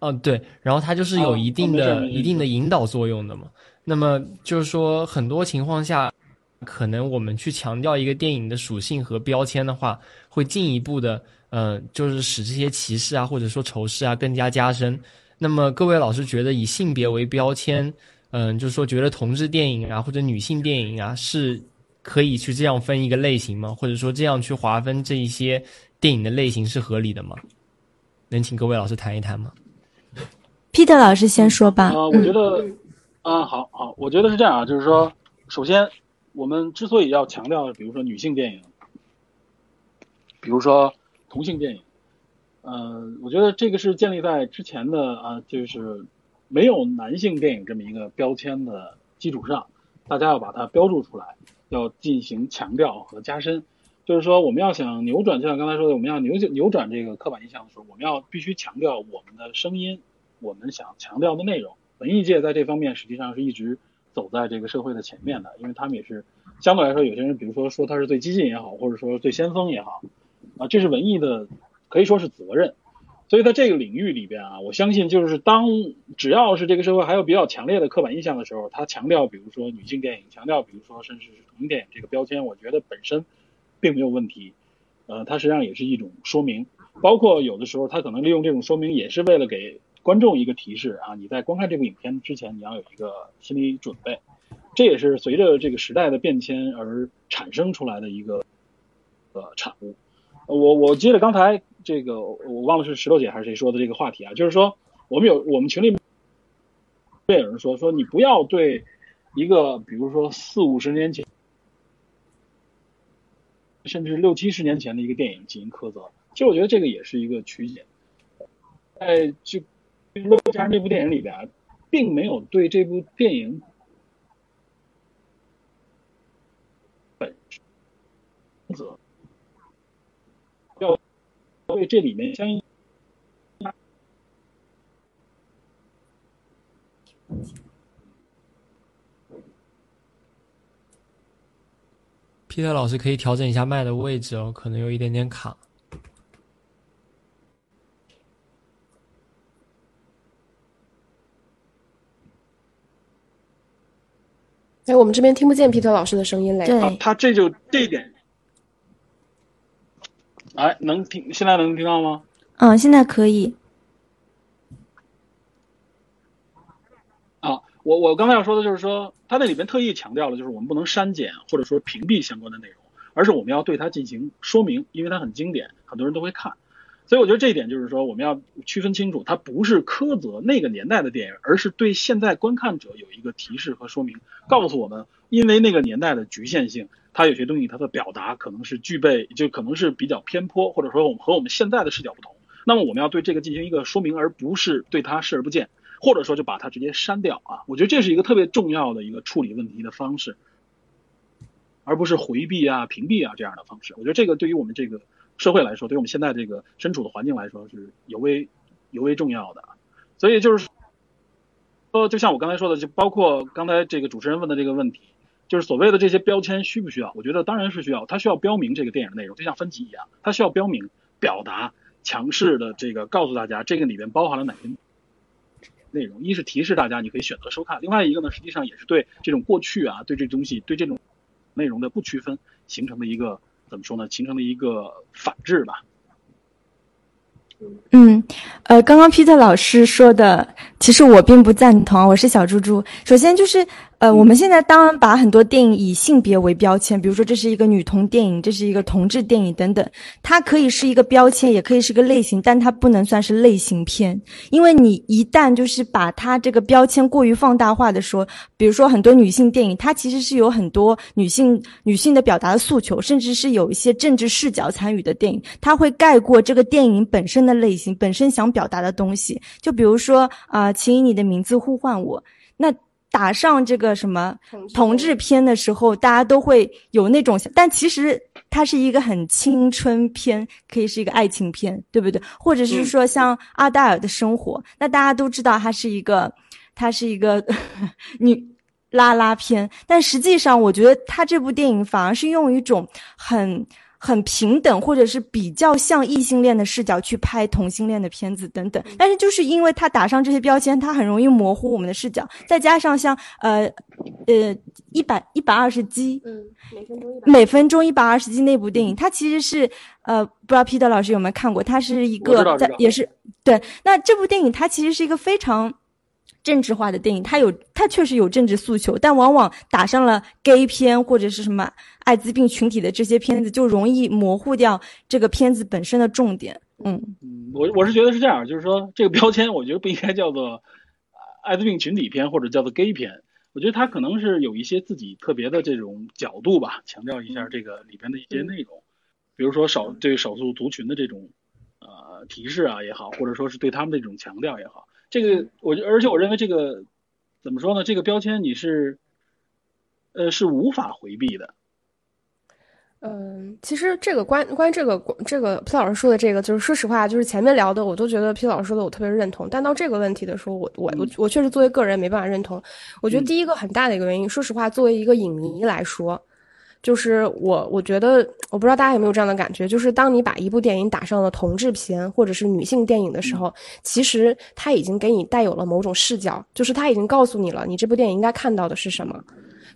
哦，对，然后它就是有一定的、一定的引导作用的嘛。那么就是说，很多情况下，可能我们去强调一个电影的属性和标签的话，会进一步的，呃，就是使这些歧视啊，或者说仇视啊更加加深。那么各位老师觉得，以性别为标签，嗯，就是说觉得同志电影啊或者女性电影啊，是可以去这样分一个类型吗？或者说这样去划分这一些电影的类型是合理的吗？能请各位老师谈一谈吗？Peter 老师先说吧。啊，我觉得，啊，好好，我觉得是这样啊，就是说，首先，我们之所以要强调，比如说女性电影，比如说同性电影，呃，我觉得这个是建立在之前的啊，就是没有男性电影这么一个标签的基础上，大家要把它标注出来，要进行强调和加深。就是说，我们要想扭转，就像刚才说的，我们要扭扭转这个刻板印象的时候，我们要必须强调我们的声音。我们想强调的内容，文艺界在这方面实际上是一直走在这个社会的前面的，因为他们也是相对来说，有些人比如说说他是最激进也好，或者说最先锋也好，啊，这是文艺的可以说是责任。所以在这个领域里边啊，我相信就是当只要是这个社会还有比较强烈的刻板印象的时候，他强调比如说女性电影，强调比如说甚至是同性电影这个标签，我觉得本身并没有问题。呃，它实际上也是一种说明，包括有的时候他可能利用这种说明，也是为了给。观众一个提示啊，你在观看这部影片之前，你要有一个心理准备。这也是随着这个时代的变迁而产生出来的一个呃产物。我我接着刚才这个，我忘了是石头姐还是谁说的这个话题啊，就是说我们有我们群里面有人说说你不要对一个比如说四五十年前，甚至六七十年前的一个电影进行苛责。其实我觉得这个也是一个曲解，在就。加上这部电影里边，并没有对这部电影本则，要为这里面相应。皮特老师可以调整一下麦的位置哦，可能有一点点卡。哎，我们这边听不见皮特老师的声音嘞。对，他这就这一点，哎，能听？现在能听到吗？嗯，现在可以。啊，我我刚才要说的就是说，他那里面特意强调了，就是我们不能删减或者说屏蔽相关的内容，而是我们要对它进行说明，因为它很经典，很多人都会看。所以我觉得这一点就是说，我们要区分清楚，它不是苛责那个年代的电影，而是对现在观看者有一个提示和说明，告诉我们，因为那个年代的局限性，它有些东西它的表达可能是具备，就可能是比较偏颇，或者说我们和我们现在的视角不同。那么我们要对这个进行一个说明，而不是对它视而不见，或者说就把它直接删掉啊。我觉得这是一个特别重要的一个处理问题的方式，而不是回避啊、屏蔽啊这样的方式。我觉得这个对于我们这个。社会来说，对我们现在这个身处的环境来说是尤为尤为重要的，所以就是说，就像我刚才说的，就包括刚才这个主持人问的这个问题，就是所谓的这些标签需不需要？我觉得当然是需要，它需要标明这个电影内容，就像分级一样，它需要标明、表达、强势的这个告诉大家这个里面包含了哪些内容。一是提示大家你可以选择收看，另外一个呢，实际上也是对这种过去啊，对这东西、对这种内容的不区分形成的一个。怎么说呢？形成了一个反制吧。嗯，呃，刚刚皮特老师说的，其实我并不赞同。我是小猪猪。首先就是。呃，我们现在当然把很多电影以性别为标签，比如说这是一个女同电影，这是一个同志电影等等，它可以是一个标签，也可以是个类型，但它不能算是类型片，因为你一旦就是把它这个标签过于放大化的说，比如说很多女性电影，它其实是有很多女性女性的表达的诉求，甚至是有一些政治视角参与的电影，它会盖过这个电影本身的类型，本身想表达的东西。就比如说啊，请以你的名字呼唤我，那。打上这个什么同志片的时候，大家都会有那种，但其实它是一个很青春片，可以是一个爱情片，对不对？或者是说像阿黛尔的生活，那大家都知道它是一个，它是一个 女拉拉片，但实际上我觉得他这部电影反而是用一种很。很平等，或者是比较像异性恋的视角去拍同性恋的片子等等，但是就是因为他打上这些标签，他很容易模糊我们的视角。再加上像呃呃一百一百二十集嗯，每分钟一每分钟一百二十集那部电影，它其实是呃不知道 Peter 老师有没有看过？它是一个在也是对。那这部电影它其实是一个非常。政治化的电影，它有，它确实有政治诉求，但往往打上了 gay 片或者是什么艾滋病群体的这些片子，就容易模糊掉这个片子本身的重点。嗯嗯，我我是觉得是这样，就是说这个标签，我觉得不应该叫做艾滋病群体片或者叫做 gay 片，我觉得它可能是有一些自己特别的这种角度吧，强调一下这个里边的一些内容，比如说少对少数族群的这种呃提示啊也好，或者说是对他们的这种强调也好。这个我，而且我认为这个怎么说呢？这个标签你是，呃，是无法回避的。嗯，其实这个关关于这个这个皮老师说的这个，就是说实话，就是前面聊的，我都觉得皮老师说的我特别认同。但到这个问题的时候，我我我我确实作为个人没办法认同。我觉得第一个很大的一个原因，说实话，作为一个影迷来说。就是我，我觉得我不知道大家有没有这样的感觉，就是当你把一部电影打上了同志片或者是女性电影的时候，其实它已经给你带有了某种视角，就是它已经告诉你了，你这部电影应该看到的是什么。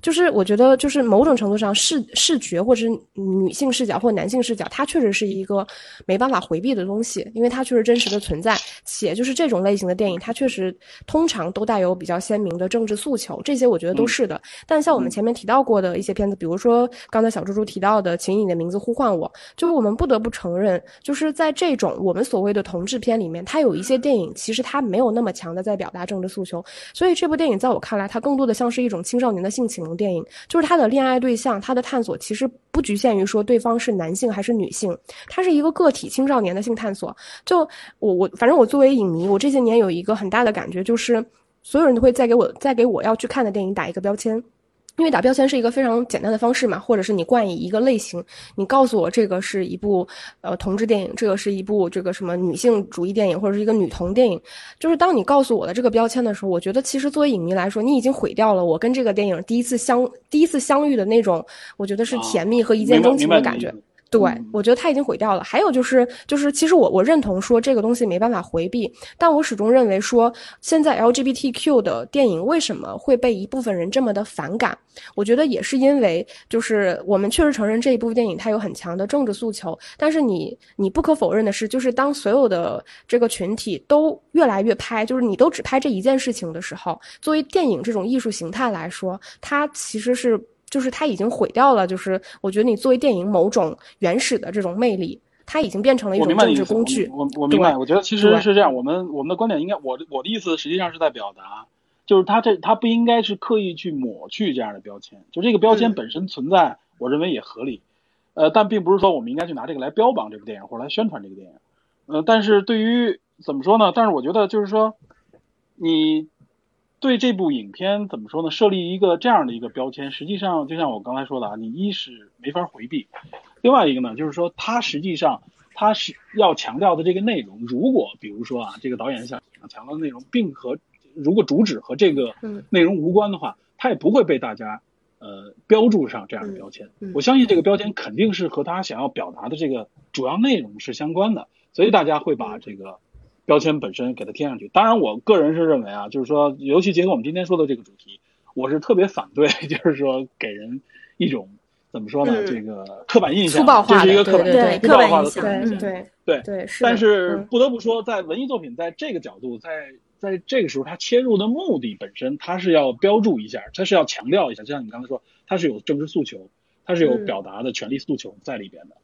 就是我觉得，就是某种程度上视视觉，或者是女性视角或男性视角，它确实是一个没办法回避的东西，因为它确实真实的存在。且就是这种类型的电影，它确实通常都带有比较鲜明的政治诉求，这些我觉得都是的。但像我们前面提到过的一些片子，比如说刚才小猪猪提到的《请以你的名字呼唤我》，就是我们不得不承认，就是在这种我们所谓的同志片里面，它有一些电影其实它没有那么强的在表达政治诉求。所以这部电影在我看来，它更多的像是一种青少年的性启电影就是他的恋爱对象，他的探索其实不局限于说对方是男性还是女性，他是一个个体青少年的性探索。就我我反正我作为影迷，我这些年有一个很大的感觉，就是所有人都会再给我再给我要去看的电影打一个标签。因为打标签是一个非常简单的方式嘛，或者是你冠以一个类型，你告诉我这个是一部呃同志电影，这个是一部这个什么女性主义电影，或者是一个女同电影。就是当你告诉我的这个标签的时候，我觉得其实作为影迷来说，你已经毁掉了我跟这个电影第一次相第一次相遇的那种，我觉得是甜蜜和一见钟情的感觉。对，我觉得他已经毁掉了。还有就是，就是其实我我认同说这个东西没办法回避，但我始终认为说现在 LGBTQ 的电影为什么会被一部分人这么的反感？我觉得也是因为，就是我们确实承认这一部电影它有很强的政治诉求，但是你你不可否认的是，就是当所有的这个群体都越来越拍，就是你都只拍这一件事情的时候，作为电影这种艺术形态来说，它其实是。就是它已经毁掉了，就是我觉得你作为电影某种原始的这种魅力，它已经变成了一种政治工具。我我明白，我觉得其实是这样。我们我们的观点应该，我我的意思实际上是在表达，就是它这它不应该是刻意去抹去这样的标签，就这个标签本身存在，我认为也合理。呃，但并不是说我们应该去拿这个来标榜这部电影或者来宣传这个电影。呃，但是对于怎么说呢？但是我觉得就是说你。对这部影片怎么说呢？设立一个这样的一个标签，实际上就像我刚才说的啊，你一是没法回避，另外一个呢，就是说它实际上它是要强调的这个内容，如果比如说啊，这个导演想强调的内容并和如果主旨和这个内容无关的话，它也不会被大家呃标注上这样的标签。我相信这个标签肯定是和他想要表达的这个主要内容是相关的，所以大家会把这个。标签本身给它贴上去，当然，我个人是认为啊，就是说，尤其结合我们今天说的这个主题，我是特别反对，就是说给人一种怎么说呢，这个刻板印象，这是一个刻板对刻板印象，对对对对。但是不得不说，在文艺作品在这个角度，在在这个时候，它切入的目的本身，它是要标注一下，它是要强调一下，就像你刚才说，它是有政治诉求，它是有表达的权利诉求在里边的。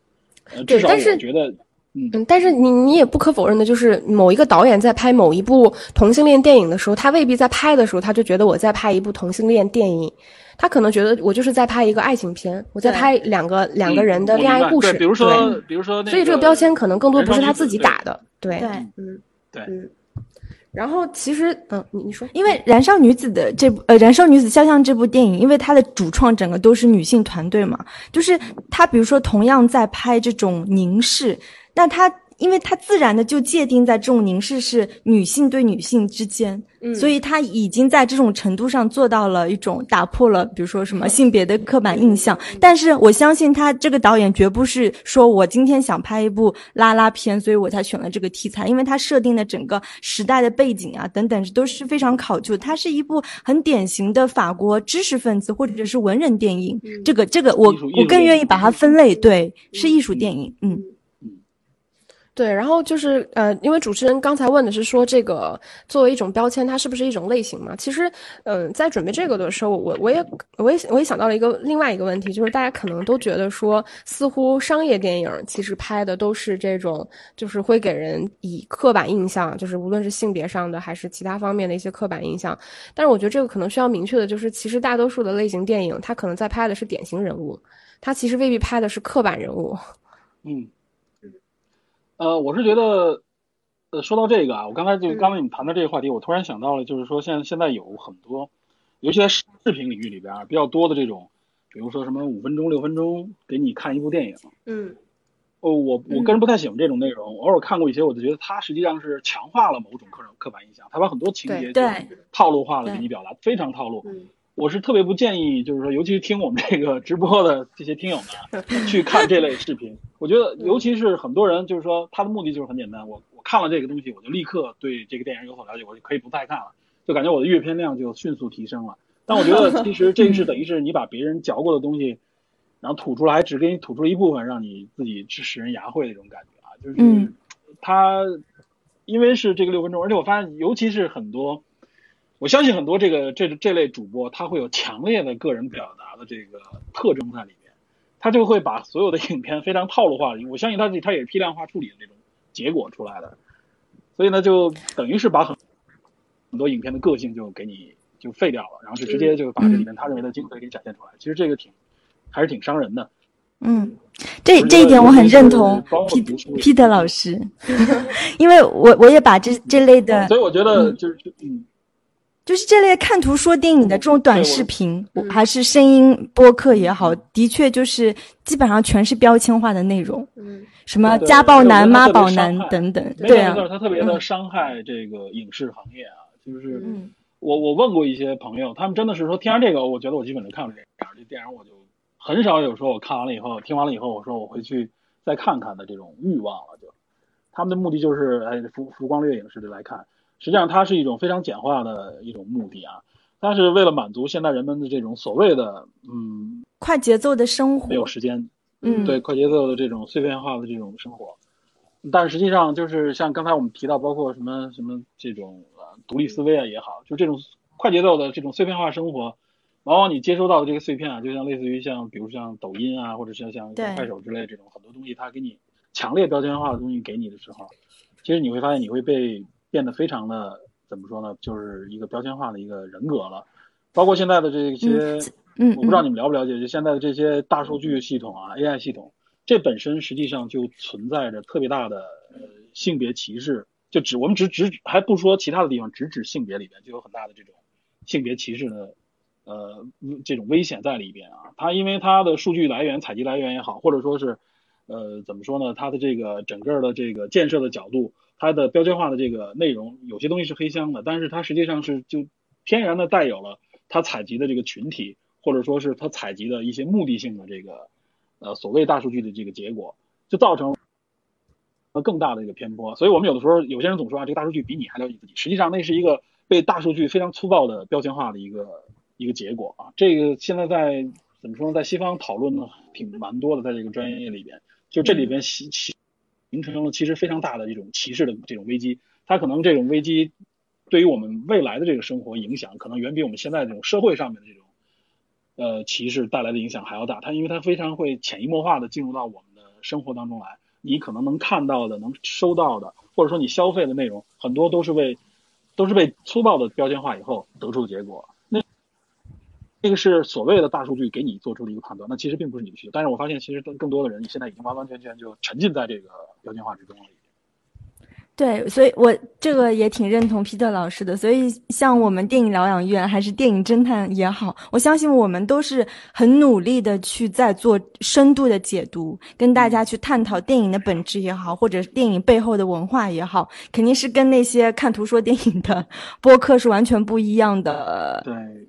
呃，至少我觉得。嗯，但是你你也不可否认的，就是某一个导演在拍某一部同性恋电影的时候，他未必在拍的时候他就觉得我在拍一部同性恋电影，他可能觉得我就是在拍一个爱情片，我在拍两个两个人的恋爱故事。比如说，比如说，所以这个标签可能更多不是他自己打的。对对，嗯，对，嗯。然后其实，嗯，你你说，因为《燃烧女子》的这部呃《燃烧女子肖像》这部电影，因为它的主创整个都是女性团队嘛，就是她比如说同样在拍这种凝视，那她。因为它自然的就界定在这种凝视是女性对女性之间，嗯所以它已经在这种程度上做到了一种打破了，比如说什么性别的刻板印象。但是我相信他这个导演绝不是说我今天想拍一部拉拉片，所以我才选了这个题材，因为他设定的整个时代的背景啊等等都是非常考究。它是一部很典型的法国知识分子或者是文人电影。这个这个我我更愿意把它分类，对，是艺术电影。嗯。对，然后就是呃，因为主持人刚才问的是说这个作为一种标签，它是不是一种类型嘛？其实，嗯、在准备这个的时候，我我也我也我也想到了一个另外一个问题，就是大家可能都觉得说，似乎商业电影其实拍的都是这种，就是会给人以刻板印象，就是无论是性别上的还是其他方面的一些刻板印象。但是我觉得这个可能需要明确的就是，其实大多数的类型电影，它可能在拍的是典型人物，它其实未必拍的是刻板人物。嗯，呃，我是觉得，呃，说到这个啊，我刚才就嗯。刚才你谈到这个话题，我突然想到了，就是说现在现在有很多，尤其在视频领域里边啊，比较多的这种，比如说什么五分钟、六分钟给你看一部电影，嗯。哦，我我个人不太喜欢这种内容，偶尔看过一些，我就觉得它实际上是强化了某种刻刻板印象，它把很多情节对就套路化了给你表达，非常套路。嗯我是特别不建议，就是说，尤其是听我们这个直播的这些听友们啊，去看这类视频。我觉得，尤其是很多人，就是说，他的目的就是很简单，我我看了这个东西，我就立刻对这个电影有所了解，我就可以不再看了，就感觉我的阅片量就迅速提升了。但我觉得，其实这个是等于是你把别人嚼过的东西，然后吐出来，只给你吐出一部分，让你自己是使人牙慧的那种感觉啊，就是他，因为是这个六分钟，而且我发现，尤其是很多。我相信很多这个这这类主播，他会有强烈的个人表达的这个特征在里面，他就会把所有的影片非常套路化的，我相信他他也是批量化处理的这种结果出来的，所以呢，就等于是把很很多影片的个性就给你就废掉了，然后就直接就把这里面他认为的精髓给展现出来。其实这个挺还是挺伤人的。嗯，这这一点我很认同包括 P 读书 Peter 老师，因为我我也把这这类的所以我觉得就是嗯，就是这类看图说电影的这种短视频，我还是声音播客也好，的确就是基本上全是标签化的内容，嗯。什么家暴男、妈宝男等等，对啊。他特别的嗯伤害这个影视行业啊，就是。嗯我我问过一些朋友，他们真的是说听完这个，我觉得我基本就看了这样，这电影我就很少有说我看完了以后，听完了以后，我说我回去再看看的这种欲望了。就。他们的目的就是哎浮浮光掠影似的来看，实际上它是一种非常简化的一种目的啊，但是为了满足现代人们的这种所谓的嗯快节奏的生活。没有，时间嗯，对快节奏的这种碎片化的这种生活，但是实际上就是像刚才我们提到，包括什么什么这种呃独立思维啊也好，就这种快节奏的这种碎片化生活，往往你接收到的这个碎片啊，就像类似于像比如像抖音啊，或者是像快手之类这种很多东西，它给你强烈标签化的东西给你的时候，其实你会发现你会被变得非常的怎么说呢，就是一个标签化的一个人格了。包括现在的这些，嗯嗯我不知道你们了不了解，就现在的这些大数据系统啊、AI 系统，这本身实际上就存在着特别大的呃性别歧视，就只我们只只还不说其他的地方，只指性别里边就有很大的这种性别歧视的呃这种危险在里边啊。它因为它的数据来源、采集来源也好，或者说是呃怎么说呢，它的这个整个的这个建设的角度，它的标签化的这个内容，有些东西是黑箱的，但是它实际上是就天然的带有了它采集的这个群体，或者说是它采集的一些目的性的这个呃所谓大数据的这个结果，就造成了更大的一个偏颇。所以我们有的时候有些人总说啊，这个大数据比你还了解自己，实际上那是一个被大数据非常粗暴的标签化的一个一个结果啊。这个现在在怎么说呢，在西方讨论呢挺蛮多的，在这个专业里边，就这里边形形形成了其实非常大的一种歧视的这种危机。它可能这种危机对于我们未来的这个生活影响，可能远比我们现在这种社会上面的这种呃歧视带来的影响还要大。它因为它非常会潜移默化的进入到我们的生活当中来，你可能能看到的、能收到的，或者说你消费的内容，很多都是为都是被粗暴的标签化以后得出的结果。那这个是所谓的大数据给你做出的一个判断，那其实并不是你的需求。但是我发现，其实更更多的人，你现在已经完完全全就沉浸在这个标签化之中了。对，所以我这个也挺认同皮特老师的。所以像我们电影疗养院还是电影侦探也好，我相信我们都是很努力的去在做深度的解读，跟大家去探讨电影的本质也好，或者电影背后的文化也好，肯定是跟那些看图说电影的 播客是完全不一样的。对，嗯，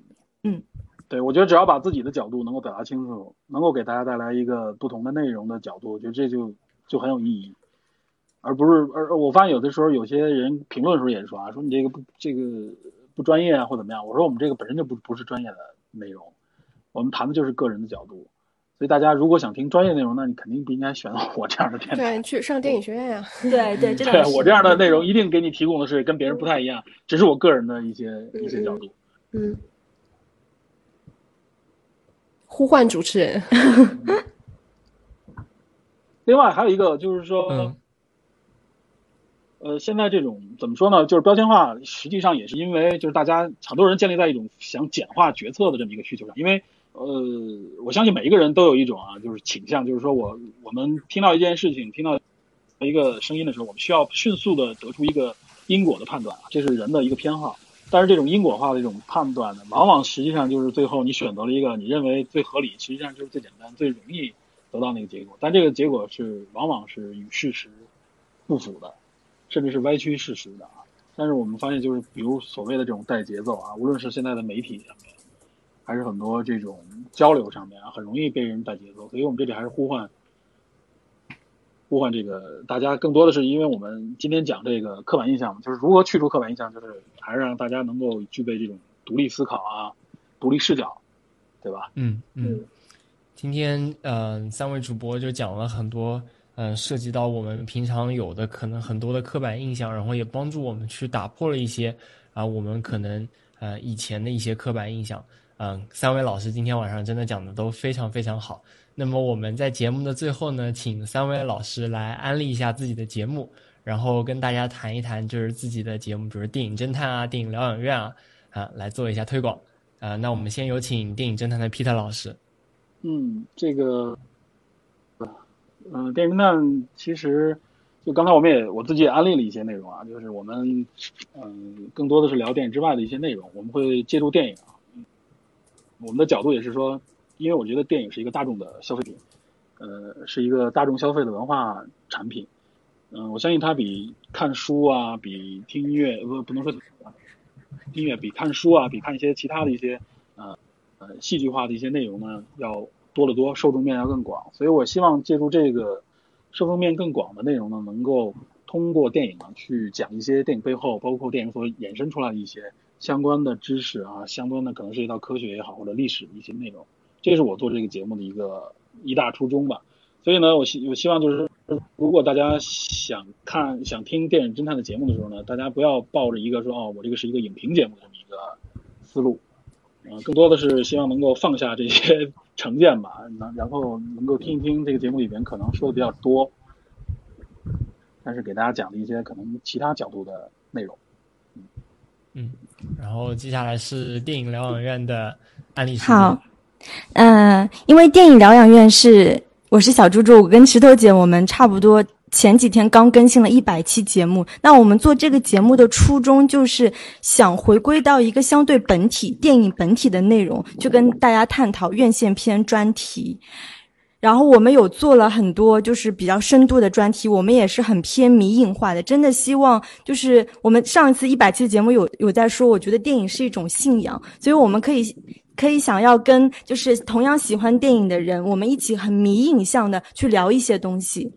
对，我觉得只要把自己的角度能够表达清楚，能够给大家带来一个不同的内容的角度，我觉得这就就很有意义。而不是，而我发现有的时候有些人评论的时候也说啊，说你这个不这个不专业啊，或怎么样。我说我们这个本身就不不是专业的内容，我们谈的就是个人的角度。所以大家如果想听专业内容，那你肯定不应该选 我这样的电台。对，去上电影学院呀。对对，这对我这样的内容一定给你提供的是跟别人不太一样，只是我个人的一些一些角度。嗯。呼唤主持人。另外还有一个就是说。呃，现在这种怎么说呢？就是标签化，实际上也是因为就是大家很多人建立在一种想简化决策的这么一个需求上。因为呃，我相信每一个人都有一种啊，就是倾向，就是说我我们听到一件事情，听到一个声音的时候，我们需要迅速的得出一个因果的判断，这是人的一个偏好。但是这种因果化的这种判断呢，往往实际上就是最后你选择了一个你认为最合理，实际上就是最简单、最容易得到那个结果。但这个结果是往往是与事实不符的。甚至是歪曲事实的啊！但是我们发现，就是比如所谓的这种带节奏啊，无论是现在的媒体上面，还是很多这种交流上面啊，很容易被人带节奏。所以我们这里还是呼唤，呼唤这个大家，更多的是因为我们今天讲这个刻板印象，就是如何去除刻板印象，就是还是让大家能够具备这种独立思考啊、独立视角，对吧？嗯嗯。今天嗯，三位主播就讲了很多。嗯，涉及到我们平常有的可能很多的刻板印象，然后也帮助我们去打破了一些啊，我们可能呃以前的一些刻板印象。嗯，三位老师今天晚上真的讲的都非常非常好。那么我们在节目的最后呢，请三位老师来安利一下自己的节目，然后跟大家谈一谈就是自己的节目，比如电影侦探啊、电影疗养院啊啊，来做一下推广。啊，那我们先有请电影侦探的 Peter 老师。嗯，这个。嗯，电影侦探其实就刚才我们也我自己也安利了一些内容啊，就是我们嗯更多的是聊电影之外的一些内容，我们会借助电影，我们的角度也是说，因为我觉得电影是一个大众的消费品，呃，是一个大众消费的文化产品，嗯，我相信它比看书啊，比听音乐不不能说音乐比看书啊，比看一些其他的一些呃呃戏剧化的一些内容呢要。多得多，受众面要更广，所以我希望借助这个受众面更广的内容呢，能够通过电影呢去讲一些电影背后，包括电影所衍生出来的一些相关的知识啊，相关的可能涉及到科学也好或者历史的一些内容，这是我做这个节目的一个一大初衷吧。所以呢，我希我希望就是，如果大家想看想听电影侦探的节目的时候呢，大家不要抱着一个说哦，我这个是一个影评节目的这么一个思路，嗯，更多的是希望能够放下这些。成见吧，然然后能够听一听这个节目里边可能说的比较多，但是给大家讲的一些可能其他角度的内容。嗯，然后接下来是电影疗养院的案例。好，嗯，因为电影疗养院是我是小猪猪，我跟石头姐我们差不多。前几天刚更新了一百期节目，那我们做这个节目的初衷就是想回归到一个相对本体电影本体的内容，去跟大家探讨院线片专题。然后我们有做了很多就是比较深度的专题，我们也是很偏迷影化的。真的希望就是我们上一次一百期节目有有在说，我觉得电影是一种信仰，所以我们可以可以想要跟就是同样喜欢电影的人，我们一起很迷影像的去聊一些东西。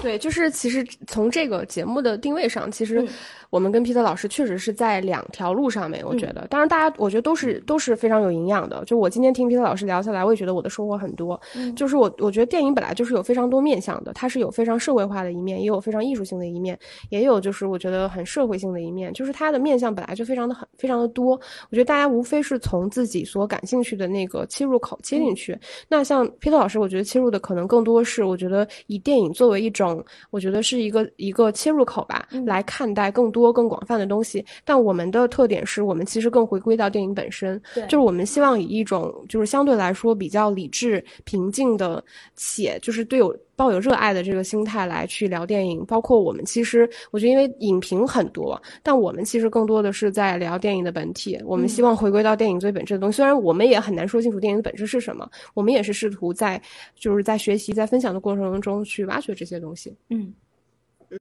对，就是其实从这个节目的定位上，其实。我们跟皮特老师确实是在两条路上面，我觉得，当然大家我觉得都是都是非常有营养的。就我今天听皮特老师聊下来，我也觉得我的收获很多。就是我我觉得电影本来就是有非常多面向的，它是有非常社会化的一面，也有非常艺术性的一面，也有就是我觉得很社会性的一面。就是它的面向本来就非常的很非常的多。我觉得大家无非是从自己所感兴趣的那个切入口切进去。那像皮特老师，我觉得切入的可能更多是我觉得以电影作为一种，我觉得是一个一个切入口吧，来看待更多。多更广泛的东西，但我们的特点是我们其实更回归到电影本身，就是我们希望以一种就是相对来说比较理智、平静的且就是对有抱有热爱的这个心态来去聊电影。包括我们其实，我觉得因为影评很多，但我们其实更多的是在聊电影的本体。我们希望回归到电影最本质的东西。虽然我们也很难说清楚电影的本质是什么，我们也是试图在就是在学习、在分享的过程中去挖掘这些东西。嗯